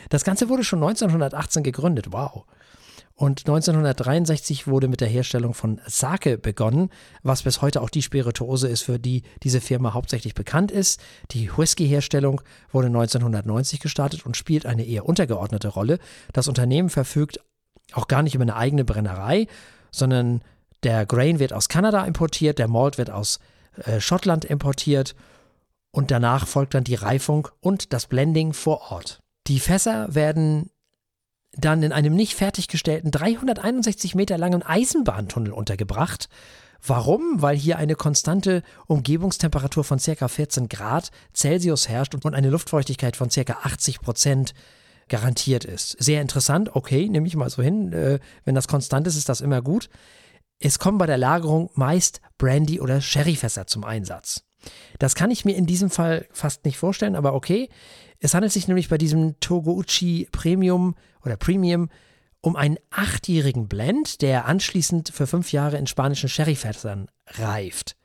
Das Ganze wurde schon 1918 gegründet, wow. Und 1963 wurde mit der Herstellung von Sake begonnen, was bis heute auch die Spirituose ist, für die diese Firma hauptsächlich bekannt ist. Die Whisky-Herstellung wurde 1990 gestartet und spielt eine eher untergeordnete Rolle. Das Unternehmen verfügt auch gar nicht über eine eigene Brennerei, sondern der Grain wird aus Kanada importiert, der Malt wird aus äh, Schottland importiert und danach folgt dann die Reifung und das Blending vor Ort. Die Fässer werden dann in einem nicht fertiggestellten 361 Meter langen Eisenbahntunnel untergebracht. Warum? Weil hier eine konstante Umgebungstemperatur von ca. 14 Grad Celsius herrscht und eine Luftfeuchtigkeit von ca. 80 Prozent garantiert ist. Sehr interessant, okay, nehme ich mal so hin. Äh, wenn das konstant ist, ist das immer gut. Es kommen bei der Lagerung meist Brandy- oder Sherryfässer zum Einsatz. Das kann ich mir in diesem Fall fast nicht vorstellen, aber okay. Es handelt sich nämlich bei diesem Toguchi Premium oder Premium um einen achtjährigen Blend, der anschließend für fünf Jahre in spanischen Sherryfässern reift.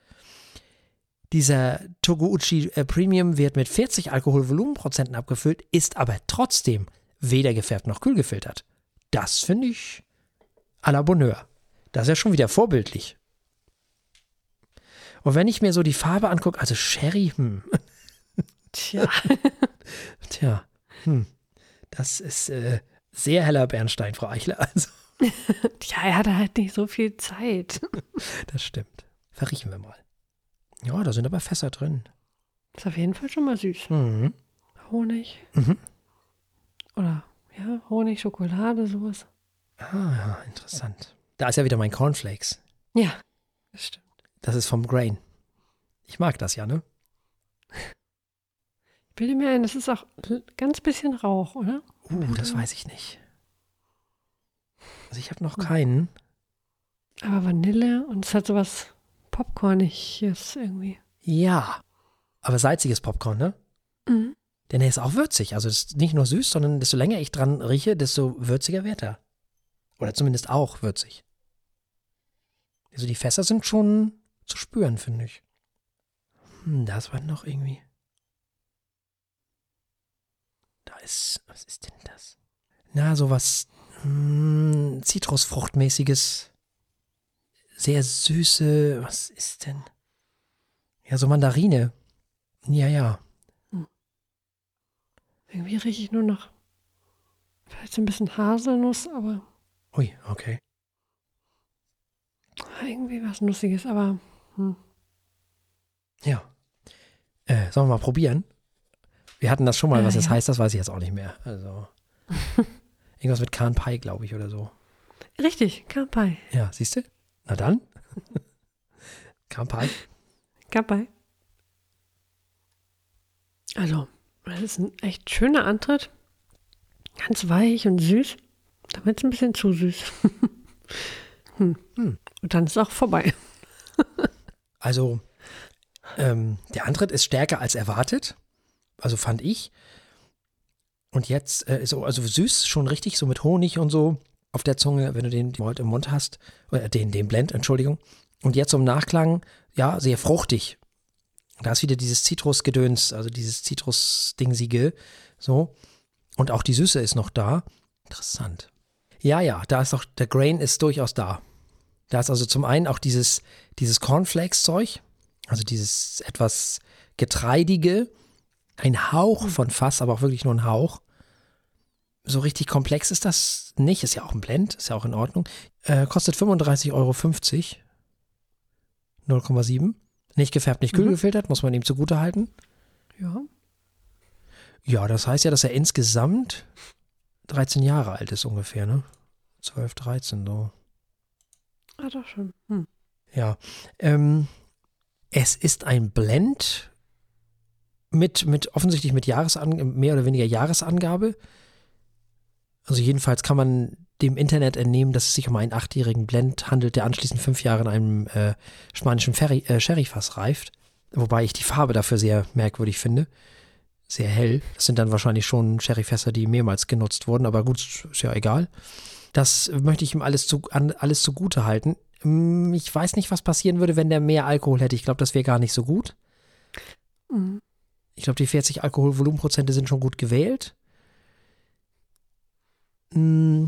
Dieser Toguchi äh, Premium wird mit 40 Alkoholvolumenprozenten abgefüllt, ist aber trotzdem weder gefärbt noch kühl gefiltert. Das finde ich à la Bonheur. Das ist ja schon wieder vorbildlich. Und wenn ich mir so die Farbe angucke, also Sherry, hm, (laughs) Tja. (laughs) tja, hm, das ist äh, sehr heller Bernstein, Frau Eichler. Also, (laughs) Tja, er hatte halt nicht so viel Zeit. das stimmt. Verriechen wir mal. Ja, da sind aber Fässer drin. Ist auf jeden Fall schon mal süß. Mhm. Honig. Mhm. Oder, ja, Honig, Schokolade, sowas. Ah, ja, interessant. Da ist ja wieder mein Cornflakes. Ja, das stimmt. Das ist vom Grain. Ich mag das ja, ne? bilde mir ein, das ist auch ganz bisschen Rauch, oder? Uh, das weiß ich nicht. Also ich habe noch keinen. Aber Vanille und es hat sowas Popcorniges irgendwie. Ja. Aber salziges Popcorn, ne? Mhm. Denn er ist auch würzig. Also es ist nicht nur süß, sondern desto länger ich dran rieche, desto würziger wird er. Oder zumindest auch würzig. Also die Fässer sind schon zu spüren, finde ich. Hm, das war noch irgendwie. Da ist. Was ist denn das? Na, sowas. Hm, Zitrusfruchtmäßiges. Sehr süße. Was ist denn? Ja, so Mandarine. Ja, ja. Irgendwie rieche ich nur noch vielleicht ein bisschen Haselnuss, aber Ui, okay. irgendwie was Nussiges, aber hm. Ja. Äh, sollen wir mal probieren? Wir hatten das schon mal, Äh, was das ja. heißt, das weiß ich jetzt auch nicht mehr. Also. (laughs) Irgendwas mit Kanpai, glaube ich, oder so. richtig, Kampai. Ja, siehst du? Na dann. (laughs) Kanpai. Kampai. Also, das ist ein echt schöner Antritt. Ganz weich und süß. Damit ein bisschen zu süß. (laughs) hm. Hm. Und dann ist es auch vorbei. (laughs) Also, ähm, der Antritt ist stärker als erwartet. Also fand ich. Und jetzt äh, so, also süß, schon richtig, so mit Honig und so auf der Zunge, wenn du den Malt im Mund hast. Oder den, den Blend, Entschuldigung. Und jetzt zum Nachklang, ja, sehr fruchtig. Da ist wieder dieses Zitrusgedöns, also dieses Zitrus-Dingsige. So. Und auch die Süße ist noch da. Interessant. Ja, ja, da ist auch, der Grain ist durchaus da. Da ist also zum einen auch dieses, dieses Cornflakes-Zeug, also dieses etwas getreidige, ein Hauch von Fass, aber auch wirklich nur ein Hauch. So richtig komplex ist das nicht, ist ja auch ein Blend, ist ja auch in Ordnung. Äh, kostet 35,50 Euro. 0,7. Nicht gefärbt, nicht kühl Mhm. gefiltert, muss man ihm zugute halten. Ja. Ja, das heißt ja, dass er insgesamt 13 Jahre alt ist ungefähr, ne? 12, 13 so. Ah, doch schon. Hm. Ja. Ähm, es ist ein Blend mit, mit offensichtlich mit Jahresangabe, mehr oder weniger Jahresangabe. Also jedenfalls kann man dem Internet entnehmen, dass es sich um einen achtjährigen Blend handelt, der anschließend fünf Jahre in einem äh, spanischen Ferry, äh, Sherryfass reift. Wobei ich die Farbe dafür sehr merkwürdig finde. Sehr hell. Das sind dann wahrscheinlich schon Sherryfässer, die mehrmals genutzt wurden, aber gut, ist ja egal. Das möchte ich ihm alles, zu, an, alles zugute halten. Mm, Ich weiß nicht, was passieren würde, wenn der mehr Alkohol hätte. Ich glaube, das wäre gar nicht so gut. Mhm. Ich glaube, die 40 Alkoholvolumenprozente sind schon gut gewählt. Mm.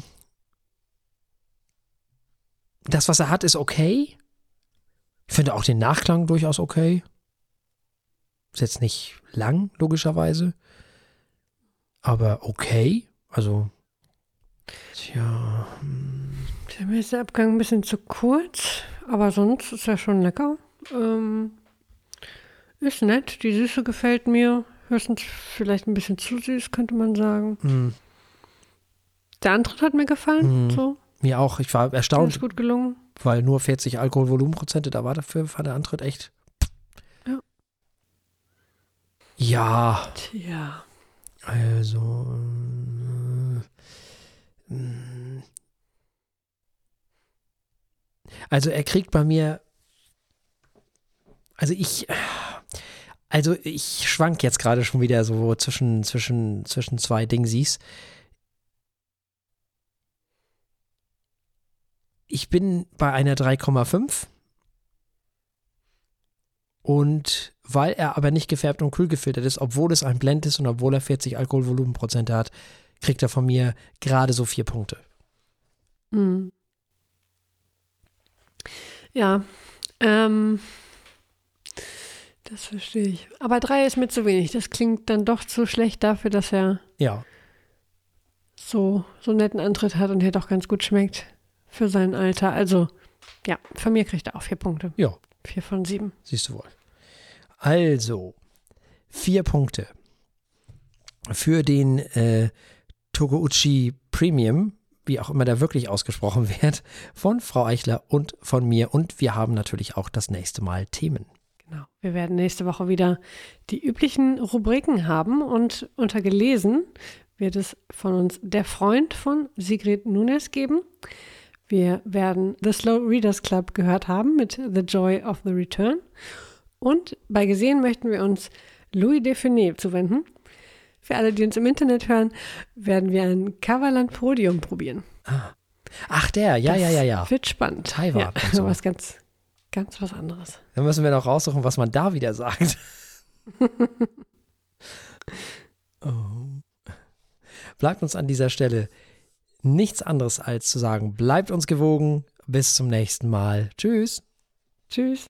Das, was er hat, ist okay. Ich finde auch den Nachklang durchaus okay. Ist jetzt nicht lang, logischerweise. Aber okay. Also, tja. hm. Tja, Mir ist der Abgang ein bisschen zu kurz, aber sonst ist er schon lecker. Ähm, ist nett, die Süße gefällt mir. Höchstens vielleicht ein bisschen zu süß, könnte man sagen. Hm. Der Antritt hat mir gefallen, Mhm. so. Mir auch. Ich war erstaunt, ist gut gelungen. weil nur 40 Alkoholvolumenprozente, da war dafür, war der Antritt echt. Ja. Ja, Tja. also. äh. Also er kriegt bei mir. Also ich. Also ich schwank jetzt gerade schon wieder so zwischen, zwischen, zwischen zwei Dingsies. Ich bin bei einer 3,5. Und weil er aber nicht gefärbt und kühl gefiltert ist, obwohl es ein Blend ist und obwohl er 40 Alkoholvolumenprozente hat, kriegt er von mir gerade so vier Punkte. Mhm. Ja, ähm, das verstehe ich. Aber drei ist mir zu wenig. Das klingt dann doch zu schlecht dafür, dass er Ja, so, so einen netten Antritt hat und der doch ganz gut schmeckt für sein Alter. Also, ja, von mir kriegt er auch vier Punkte. Ja. Vier von sieben. siehst du wohl. Also, vier Punkte für den äh, Togouchi Premium, wie auch immer der wirklich ausgesprochen (laughs) wird, von Frau Eichler und von mir. Und wir haben natürlich auch das nächste Mal Themen. Genau. Wir werden nächste Woche wieder die üblichen Rubriken haben und unter gelesen wird es von uns der Freund von Sigrid Nunes geben. Wir werden The Slow Readers Club gehört haben mit The Joy of the Return. Und bei Gesehen möchten wir uns Louis Define zuwenden. Für alle, die uns im Internet hören, werden wir ein Coverland Podium probieren. Ah. Ach, der, ja, das ja, ja, ja. Wird spannend. Taiwan ja, so. (laughs) was ganz, ganz was anderes. Dann müssen wir noch raussuchen, was man da wieder sagt. (laughs) oh. Bleibt uns an dieser Stelle nichts anderes als zu sagen, bleibt uns gewogen. Bis zum nächsten Mal. Tschüss. Tschüss.